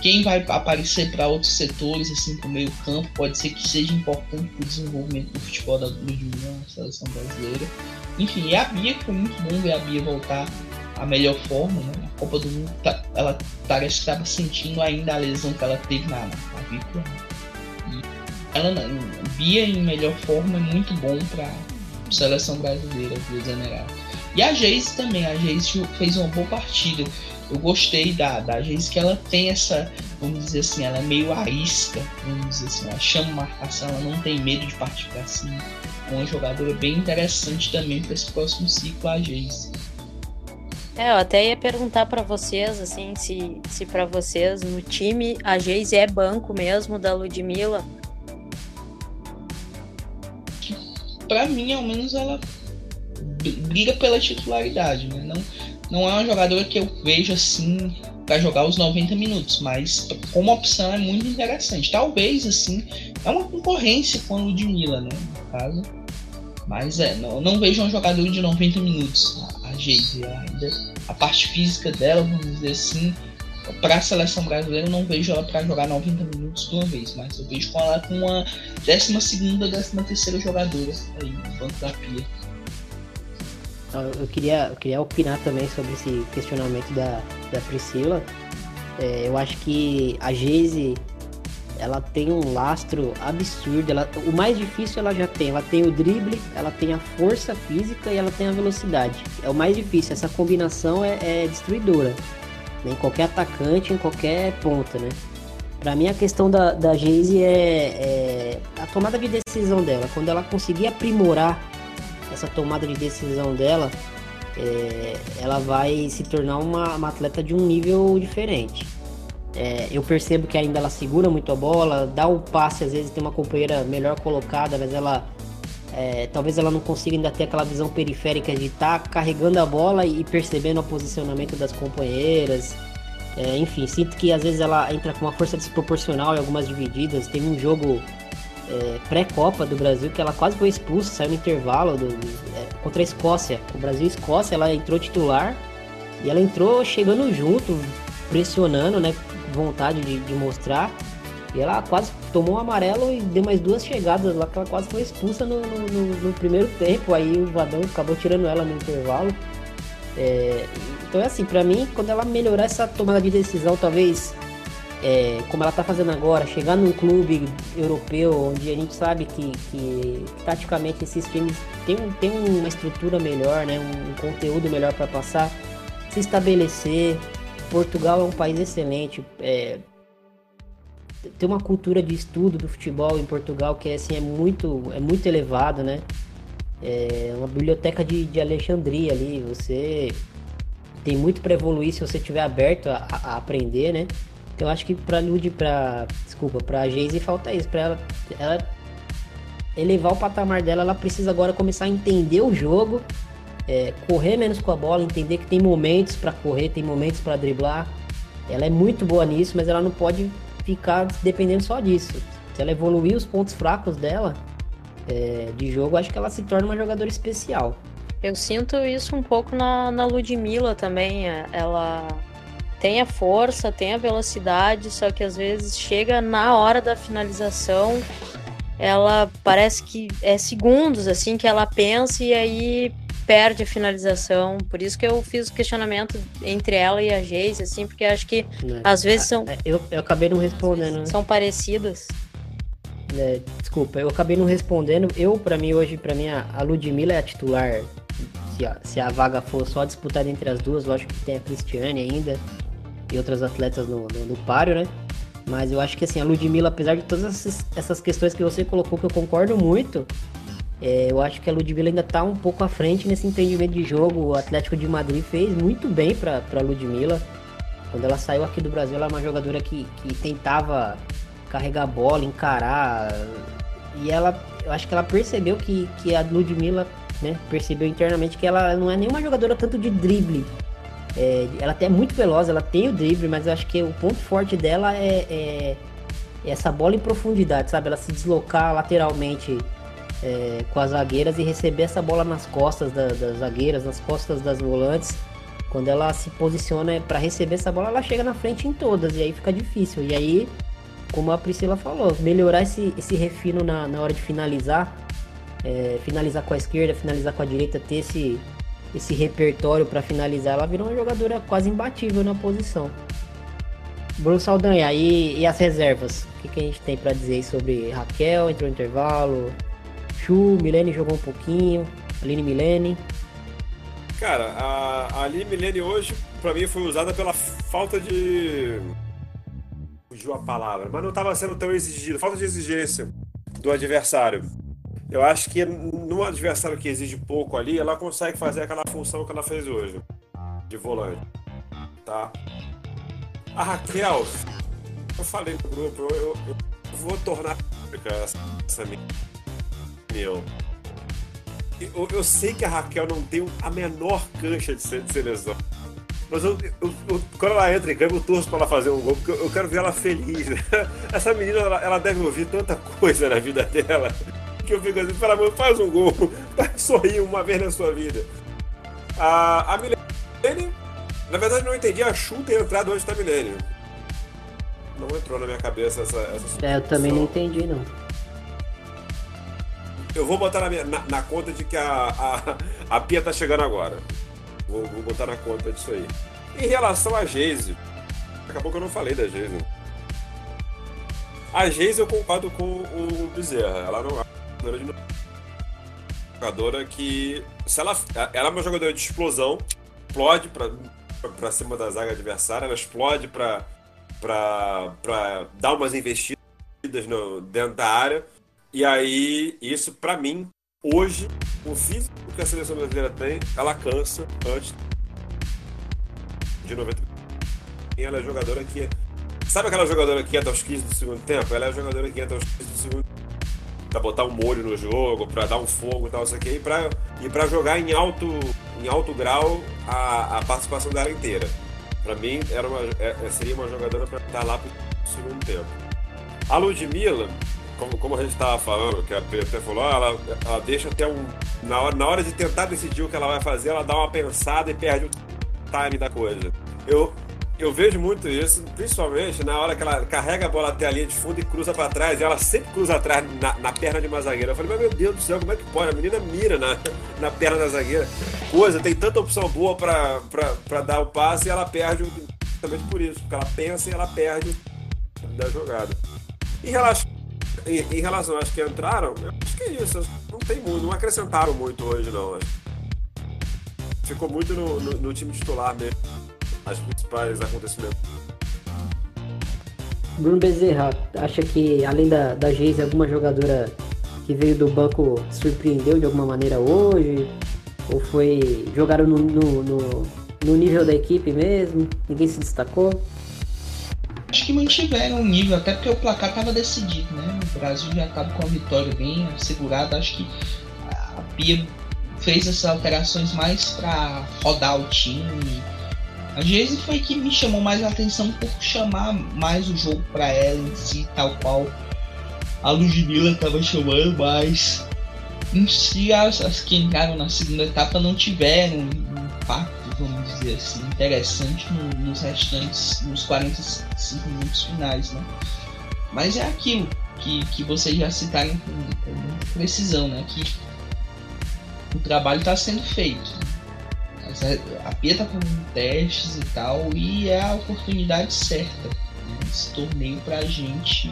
quem vai aparecer para outros setores, assim, para o meio campo, pode ser que seja importante para o desenvolvimento do futebol da na seleção brasileira. Enfim, e a Bia, que foi muito bom ver a Bia voltar à melhor forma, né? A Copa do Mundo, tá, ela parece que estava sentindo ainda a lesão que ela teve na, na vícula. E ela, Bia em melhor forma é muito bom para a seleção brasileira, do Zanerato. E a Geise também, a Geise fez uma boa partida eu gostei da, da Geise que ela tem essa, vamos dizer assim, ela é meio arisca, vamos dizer assim, ela chama marcação, ela não tem medo de partir para cima. É uma jogadora bem interessante também para esse próximo ciclo, a Geise. É, eu até ia perguntar para vocês, assim, se, se para vocês no time a Geise é banco mesmo da Ludmilla. Para mim, ao menos, ela briga pela titularidade, né? Não, não é uma jogadora que eu vejo assim para jogar os 90 minutos, mas como opção é muito interessante. Talvez assim, é uma concorrência com a Ludmilla, né, no caso. Mas é, não, não vejo um jogador de 90 minutos, a, a Geise ainda. A parte física dela, vamos dizer assim, para a seleção brasileira, eu não vejo ela para jogar 90 minutos de uma vez, mas eu vejo com ela com uma 12 segunda, 13 terceira jogadora aí no banco da pia eu queria, eu queria opinar também sobre esse questionamento da, da Priscila. É, eu acho que a Geise ela tem um lastro absurdo. Ela, o mais difícil ela já tem. Ela tem o drible, ela tem a força física e ela tem a velocidade. É o mais difícil. Essa combinação é, é destruidora. Né? Em qualquer atacante, em qualquer ponta, né? Para mim a questão da, da Geise é, é a tomada de decisão dela. Quando ela conseguir aprimorar essa tomada de decisão dela, é, ela vai se tornar uma, uma, atleta de um nível diferente. É, eu percebo que ainda ela segura muito a bola, dá o passe, às vezes tem uma companheira melhor colocada, mas ela é, talvez ela não consiga ainda ter aquela visão periférica de estar tá carregando a bola e percebendo o posicionamento das companheiras. É, enfim, sinto que às vezes ela entra com uma força desproporcional em algumas divididas. Tem um jogo é, pré-copa do Brasil que ela quase foi expulsa, saiu no intervalo do, é, contra a Escócia. O Brasil e Escócia, ela entrou titular e ela entrou chegando junto, pressionando, né? Vontade de, de mostrar. E ela quase tomou um amarelo e deu mais duas chegadas lá que ela quase foi expulsa no, no, no primeiro tempo. Aí o Vadão acabou tirando ela no intervalo. É, então é assim, para mim, quando ela melhorar essa tomada de decisão, talvez é, como ela está fazendo agora, chegar num clube europeu onde a gente sabe que, que taticamente esses times têm, têm uma estrutura melhor, né, um conteúdo melhor para passar, se estabelecer, Portugal é um país excelente. É, tem uma cultura de estudo do futebol em Portugal que é, assim, é, muito, é muito elevado, né? É uma biblioteca de, de Alexandria ali. Você tem muito para evoluir se você estiver aberto a, a, aprender, né? Eu acho que para Lud, para desculpa, para Geise falta isso, para ela, ela elevar o patamar dela, ela precisa agora começar a entender o jogo, é, correr menos com a bola, entender que tem momentos para correr, tem momentos para driblar. Ela é muito boa nisso, mas ela não pode ficar dependendo só disso. Se ela evoluir os pontos fracos dela é, de jogo, acho que ela se torna uma jogadora especial. Eu sinto isso um pouco na, na Ludmilla também. É, ela tem a força, tem a velocidade, só que às vezes chega na hora da finalização, ela parece que é segundos assim que ela pensa e aí perde a finalização. Por isso que eu fiz o questionamento entre ela e a Geise, assim, porque acho que é. às vezes são. É, eu, eu acabei não respondendo. Né? São parecidas. É, desculpa, eu acabei não respondendo. Eu, para mim, hoje, para mim, a Ludmilla é a titular. Se a, se a vaga for só disputada entre as duas, lógico que tem a Cristiane ainda e outras atletas no, no, no páreo, né? Mas eu acho que assim, a Ludmilla, apesar de todas essas, questões que você colocou, que eu concordo muito, é, eu acho que a Ludmilla ainda está um pouco à frente nesse entendimento de jogo. O Atlético de Madrid fez muito bem para a Ludmilla. Quando ela saiu aqui do Brasil, ela é uma jogadora que, que tentava carregar a bola, encarar. E ela, eu acho que ela percebeu que, que a Ludmilla, né, percebeu internamente que ela não é nenhuma jogadora tanto de drible. É, ela até é muito veloz, ela tem o drible, mas eu acho que o ponto forte dela é, é, é essa bola em profundidade, sabe? Ela se deslocar lateralmente é, com as zagueiras e receber essa bola nas costas da, das zagueiras, nas costas das volantes. Quando ela se posiciona para receber essa bola, ela chega na frente em todas e aí fica difícil. E aí, como a Priscila falou, melhorar esse, esse refino na, na hora de finalizar, é, finalizar com a esquerda, finalizar com a direita, ter esse, esse repertório para finalizar, ela virou uma jogadora quase imbatível na posição. Bruno Saldanha, e, e as reservas? O que, que a gente tem para dizer sobre Raquel, entrou no intervalo, Chu, Milene jogou um pouquinho, Aline Milene. Cara, a, a Aline Milene hoje, pra mim, foi usada pela falta de. Fugiu a palavra, mas não estava sendo tão exigido, falta de exigência do adversário. Eu acho que num adversário que exige pouco ali, ela consegue fazer aquela função que ela fez hoje, de volante. Tá? A Raquel, eu falei no grupo, eu, eu, eu vou tornar essa, essa minha. Eu, eu, sei que a Raquel não tem a menor cancha de, de seleção. Mas eu, eu, eu, quando ela entra em campo, eu torço pra ela fazer um gol, porque eu, quero ver ela feliz. Né? Essa menina, ela, ela, deve ouvir tanta coisa na vida dela, que eu fico assim, pelo amor, faz um gol, sorrir uma vez na sua vida. A, a Milene, na verdade, não entendi a Chu ter entrado antes da Milene. Não entrou na minha cabeça essa, essa É, eu também não entendi, não. Eu vou botar na, minha, na, na conta de que a, a, a Pia tá chegando agora. Vou, vou, botar na conta disso aí. Em relação a Geise, acabou que eu não falei da Geise. A Geise eu concordo com o Bezerra. Ela não é uma jogadora que. Se ela, ela é uma jogadora de explosão, explode pra cima da zaga adversária, ela explode pra dar umas investidas no, dentro da área e aí, isso para mim, hoje, o físico que a seleção brasileira tem, ela cansa antes de 90. E ela é jogadora que. Sabe aquela jogadora que entra aos 15 do segundo tempo? Ela é a jogadora que entra aos 15 do segundo pra botar um molho no jogo, pra dar um fogo e tal, isso aqui, e pra, e jogar em alto, em alto grau a, a participação dela inteira. Pra mim, era uma, é, seria uma jogadora pra estar lá pro segundo tempo. A Ludmilla, como, como a gente estava falando, que a até falou, ela, ela deixa até um. Na hora, na hora de tentar decidir o que ela vai fazer, ela dá uma pensada e perde o time da coisa. Eu, eu vejo muito isso, principalmente na hora que ela carrega a bola até a linha de fundo e cruza para trás, e ela sempre cruza atrás na, na, perna de uma zagueira. Eu falei, mas meu Deus do céu, como é que pode? A menina mira na, na perna da zagueira. Coisa, tem tanta opção boa para dar o passe e ela perde justamente por isso, porque ela pensa e ela perde da jogada. Em relação em, em relação que entraram, acho que é isso. Não tem muito, não acrescentaram muito hoje, não. Ficou muito no, no, no time titular mesmo. As principais acontecimentos. Bruno Bezerra, acha que além da, da Geise, alguma jogadora que veio do banco surpreendeu de alguma maneira hoje? Ou foi. jogaram no, no, no, no nível da equipe mesmo? Ninguém se destacou? Acho que mantiveram o nível, até porque o placar estava decidido, né? O Brasil já estava com a vitória bem assegurada. Acho que a Pia fez essas alterações mais para rodar o time. A Geise foi que me chamou mais a atenção por chamar mais o jogo para ela em si, tal qual a Ludmilla estava chamando, mas em si as, as que entraram na segunda etapa não tiveram um impacto, vamos dizer assim, interessante no, nos restantes, nos 45 minutos finais, né? Mas é aquilo que, que vocês já citaram com, com precisão, né? Que o trabalho está sendo feito. A Pia está com testes e tal, e é a oportunidade certa né? esse torneio para a gente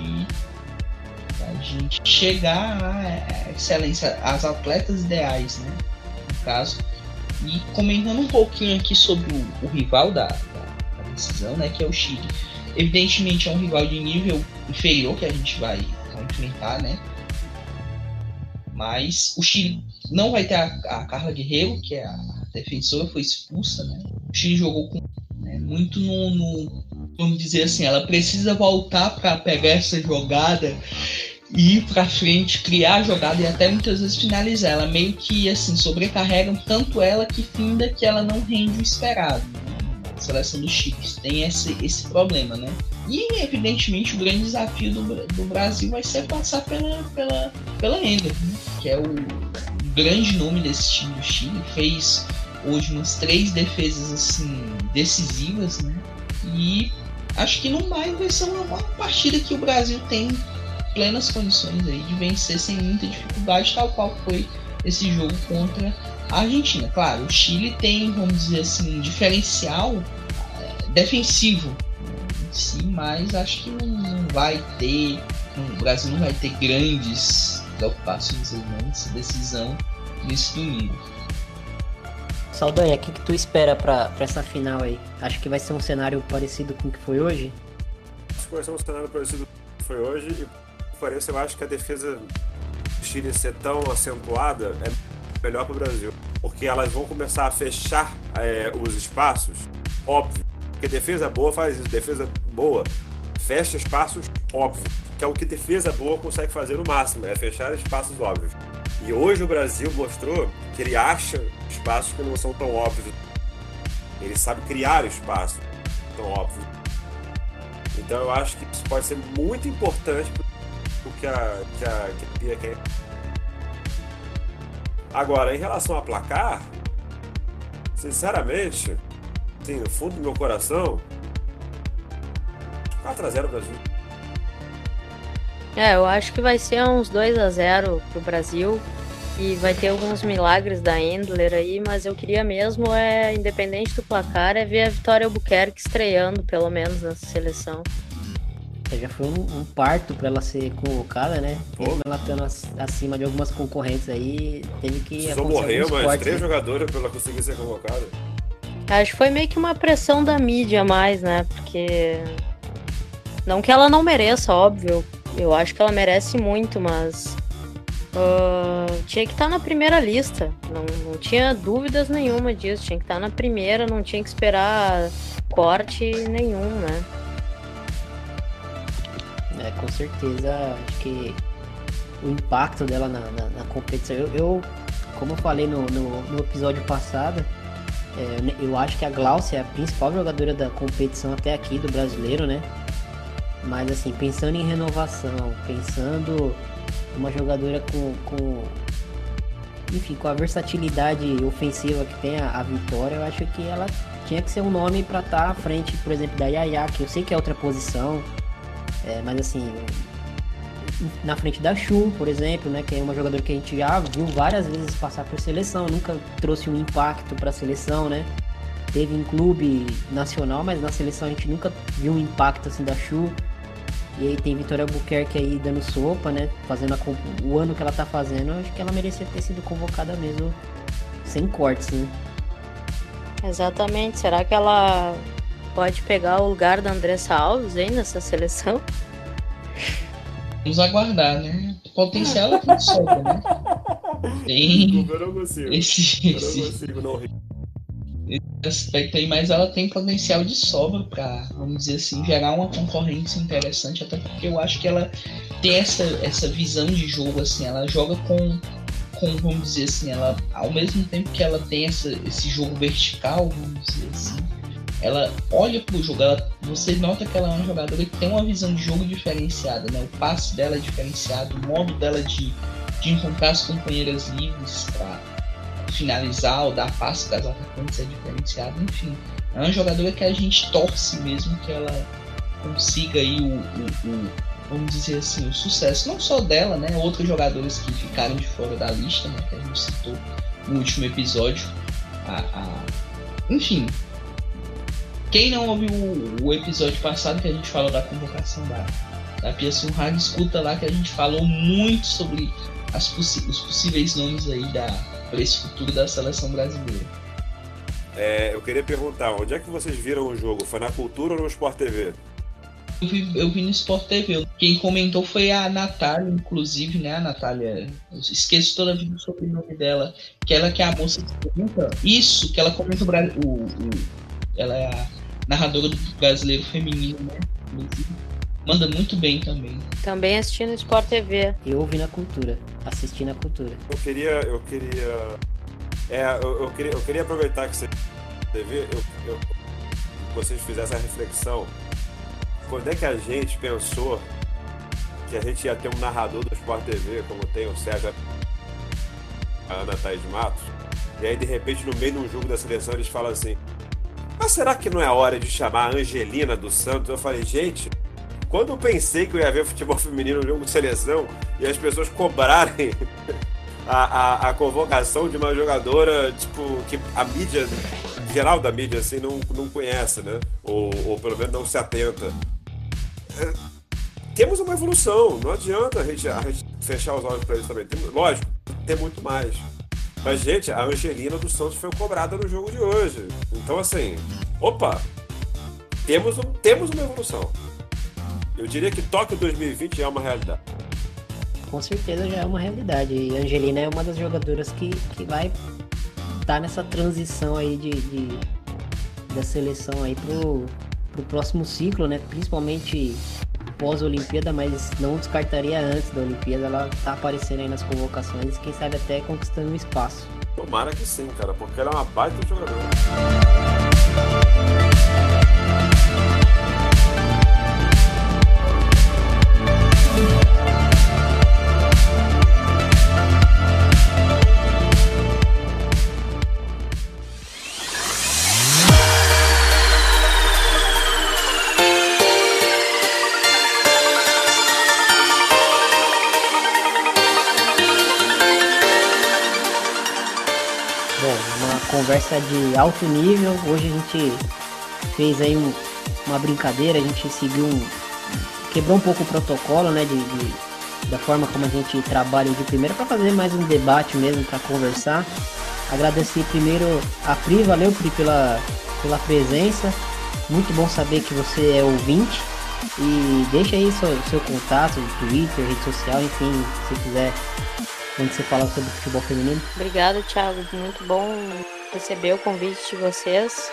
a gente chegar à excelência, às atletas ideais, né? No caso. E comentando um pouquinho aqui sobre o, o rival da, da, da, decisão, né? Que é o Chile. Evidentemente é um rival de nível inferior que a gente vai enfrentar, né? Mas o Chile não vai ter a, a Carla Guerreiro, que é a defensora, foi expulsa, né? O Chile jogou com, né, muito no, no, vamos dizer assim, ela precisa voltar para pegar essa jogada ir para frente, criar a jogada e até muitas vezes finalizar. Ela meio que assim sobrecarregam tanto ela que finda que ela não rende o esperado. A seleção do Chile tem esse, esse problema, né? E evidentemente o grande desafio do, do Brasil vai ser passar pela, pela, pela Ender, né? que é o grande nome desse time do Chile. Fez hoje umas três defesas assim decisivas, né? E acho que no mais vai ser uma, uma partida que o Brasil tem plenas condições aí de vencer sem muita dificuldade, tal qual foi esse jogo contra a Argentina. Claro, o Chile tem, vamos dizer assim, um diferencial é, defensivo em si, mas acho que não, não vai ter, não, o Brasil não vai ter grandes preocupações nessa decisão nesse domingo. Saldanha, o que, que tu espera para essa final aí? Acho que vai ser um cenário parecido com o que foi hoje? Acho que vai ser um cenário parecido com o que foi hoje. E pareça, eu acho que a defesa do Chile ser tão acentuada é melhor para o Brasil. Porque elas vão começar a fechar é, os espaços, óbvio. Porque defesa boa faz isso, defesa boa fecha espaços óbvios. Que é o que defesa boa consegue fazer no máximo, é fechar espaços óbvios. E hoje o Brasil mostrou que ele acha espaços que não são tão óbvios. Ele sabe criar espaços tão óbvios. Então eu acho que isso pode ser muito importante o que a, que a, que a quer. Agora, em relação a placar, sinceramente, assim, no fundo do meu coração, 4x0 Brasil. É, eu acho que vai ser uns 2 a 0 pro Brasil. E vai ter alguns milagres da Endler aí, mas eu queria mesmo, é, independente do placar, é ver a Vitória Albuquerque estreando, pelo menos, nessa seleção. É, já foi um, um parto para ela ser convocada, né? Mesmo ela estando acima de algumas concorrentes aí, teve que. Precisou morrer mais três né? jogadoras para ela conseguir ser convocada. Acho que foi meio que uma pressão da mídia a mais, né? Porque. Não que ela não mereça, óbvio. Eu acho que ela merece muito, mas. Uh, tinha que estar tá na primeira lista. Não, não tinha dúvidas nenhuma disso. Tinha que estar tá na primeira, não tinha que esperar corte nenhum, né? É, com certeza, acho que o impacto dela na, na, na competição. Eu, eu, como eu falei no, no, no episódio passado, é, eu acho que a Glaucia é a principal jogadora da competição até aqui do brasileiro, né? Mas assim, pensando em renovação, pensando uma jogadora com, com enfim, com a versatilidade ofensiva que tem a, a Vitória, eu acho que ela tinha que ser um nome para estar tá à frente, por exemplo, da Yaya, que eu sei que é outra posição, é, mas assim, na frente da Chu, por exemplo, né, que é uma jogadora que a gente já viu várias vezes passar por seleção, nunca trouxe um impacto para a seleção, né? Teve em clube nacional, mas na seleção a gente nunca viu um impacto assim da Chu. E aí tem Vitória Albuquerque aí dando sopa, né? Fazendo a, o ano que ela tá fazendo, acho que ela merecia ter sido convocada mesmo, sem cortes, né? Exatamente. Será que ela pode pegar o lugar da Andressa Alves aí nessa seleção? Vamos aguardar, né? Potencial é que sobra, né? Tem. Eu não consigo. Esse, Eu não esse, consigo não rir. Aspecto aí, mas ela tem potencial de sobra para, vamos dizer assim, gerar uma concorrência interessante, até porque eu acho que ela tem essa, essa visão de jogo, assim, ela joga com, com, vamos dizer assim, ela, ao mesmo tempo que ela tem essa, esse jogo vertical, vamos dizer assim, ela olha pro jogo, ela, você nota que ela é uma jogadora que tem uma visão de jogo diferenciada, né? O passe dela é diferenciado, o modo dela de, de encontrar as companheiras livres para finalizar ou dar passe das atacantes é diferenciado, enfim. É uma jogadora que a gente torce mesmo que ela consiga aí o, o- o- vamos dizer assim, o sucesso, não só dela, né? Outros jogadores que ficaram de fora da lista, né? Que a gente citou no último episódio. A, a- Enfim. Quem não ouviu o, o episódio passado que a gente falou da convocação da, da Pia Sunhag, escuta lá que a gente falou muito sobre as os possíveis nomes aí da para esse futuro da seleção brasileira. É, eu queria perguntar, onde é que vocês viram o jogo? Foi na Cultura ou no Sport TV? Eu vi, eu vi no Sport TV. Quem comentou foi a Natália, inclusive, né? A Natália. Eu esqueço toda a vida o sobrenome dela. Que ela que é a moça que comenta. Isso, que ela comenta o Brasil. O, o- ela é a narradora do brasileiro feminino, né? Inclusive. Manda muito bem também. Também assistindo Sport TV. Eu ouvi na cultura, assisti na cultura. Eu queria. Eu queria. É, eu, eu queria, eu queria aproveitar que você eu, eu, vocês fizessem a reflexão. Quando é que a gente pensou que a gente ia ter um narrador do Sport TV, como tem o Sérgio a Ana Thaís Matos, e aí de repente no meio de um jogo da seleção eles falam assim. Mas será que não é hora de chamar a Angelina dos Santos? Eu falei, gente, quando eu pensei que eu ia ver futebol feminino no jogo de seleção e as pessoas cobrarem a, a, a convocação de uma jogadora, tipo, que a mídia, geral da mídia, assim, não, não conhece, né? Ou, ou pelo menos não se atenta. Temos uma evolução, não adianta a gente, a gente fechar os olhos para isso também. Tem, lógico, tem muito mais. Mas, gente, a Angelina dos Santos foi cobrada no jogo de hoje. Então, assim, opa, temos, temos uma evolução. Eu diria que Tóquio 2020 é uma realidade. Com certeza já é uma realidade. E Angelina é uma das jogadoras que, que vai estar nessa transição aí de, de- da seleção aí pro, pro próximo ciclo, né? Principalmente pós-Olimpíada, mas não descartaria antes da Olimpíada ela tá aparecendo aí nas convocações, quem sabe até conquistando um espaço. Tomara que sim, cara, porque ela é uma baita jogadora. Conversa de alto nível. Hoje a gente fez aí um- uma brincadeira, a gente seguiu um. quebrou um pouco o protocolo, né? De, de- da forma como a gente trabalha de primeira para fazer mais um debate mesmo, para conversar. Agradecer primeiro a Pri, valeu Pri pela, pela presença. Muito bom saber que você é ouvinte. E deixa aí seu, seu contato Twitter, rede social, enfim, se quiser, onde você fala sobre futebol feminino. Obrigada, Thiago. Muito bom receber o convite de vocês.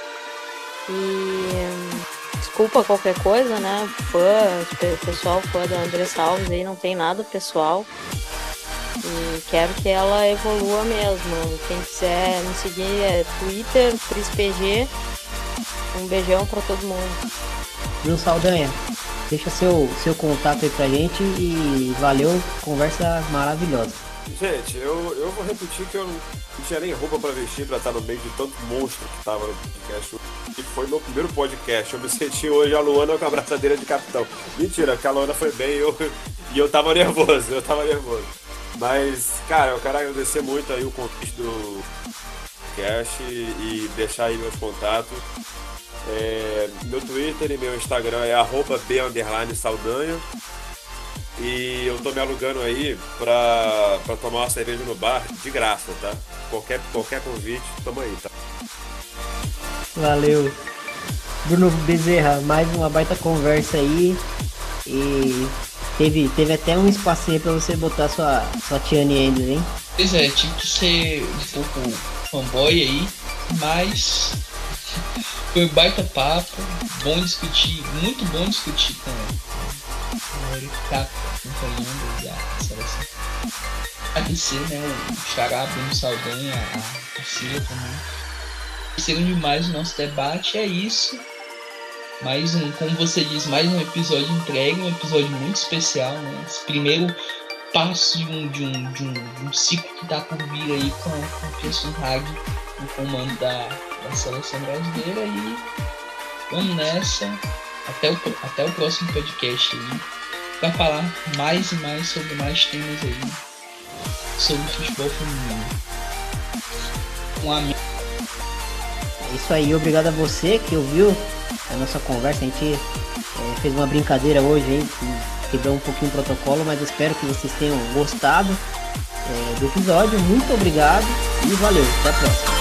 E desculpa qualquer coisa, né? Fã, pe- pessoal fã da Andressa Alves aí não tem nada pessoal. E quero que ela evolua mesmo. Quem quiser me seguir é Twitter, PrisPG. Um beijão pra todo mundo. Bruno Saldanha, deixa seu, seu contato aí pra gente e valeu, conversa maravilhosa. Gente, eu, eu vou repetir que eu não tinha nem roupa pra vestir pra estar no meio de tanto monstro que tava no podcast. E foi meu primeiro podcast. Eu me senti hoje a Luana com a braçadeira de capitão. Mentira, que a Luana foi bem eu, e eu tava nervoso, eu tava nervoso. Mas, cara, eu quero agradecer muito aí o convite do podcast e deixar aí meus contatos. É, meu Twitter e meu Instagram é arroba Saldanha. E eu tô me alugando aí pra, pra tomar uma cerveja no bar de graça, tá? Qualquer, qualquer convite, tamo aí, tá? Valeu. Bruno Bezerra, mais uma baita conversa aí. E teve, teve até um espacinho para você botar sua, sua Tiane Enders, hein? Pois é, tive que ser um pouco fanboy aí, mas foi um baita papo, bom discutir, muito bom discutir com, que tá acompanhando a seleção. Agradecer, né, o Xará, Bruno Saldanha, a Cecília também. Segundo demais o nosso debate, é isso. Mais um, como você diz, mais um episódio entregue, um episódio muito especial, né? Esse primeiro passo de um, de um, de um, de um ciclo que está por vir aí com, com o Pearson Hag no comando da, da seleção brasileira e vamos nessa até o, até o próximo podcast aí para falar mais e mais sobre mais temas aí sobre futebol feminino. Um amigo. É isso aí, obrigado a você que ouviu a nossa conversa. A gente é, fez uma brincadeira hoje aí, quebrou um pouquinho o protocolo, mas espero que vocês tenham gostado é, do episódio. Muito obrigado e valeu. Até a próxima.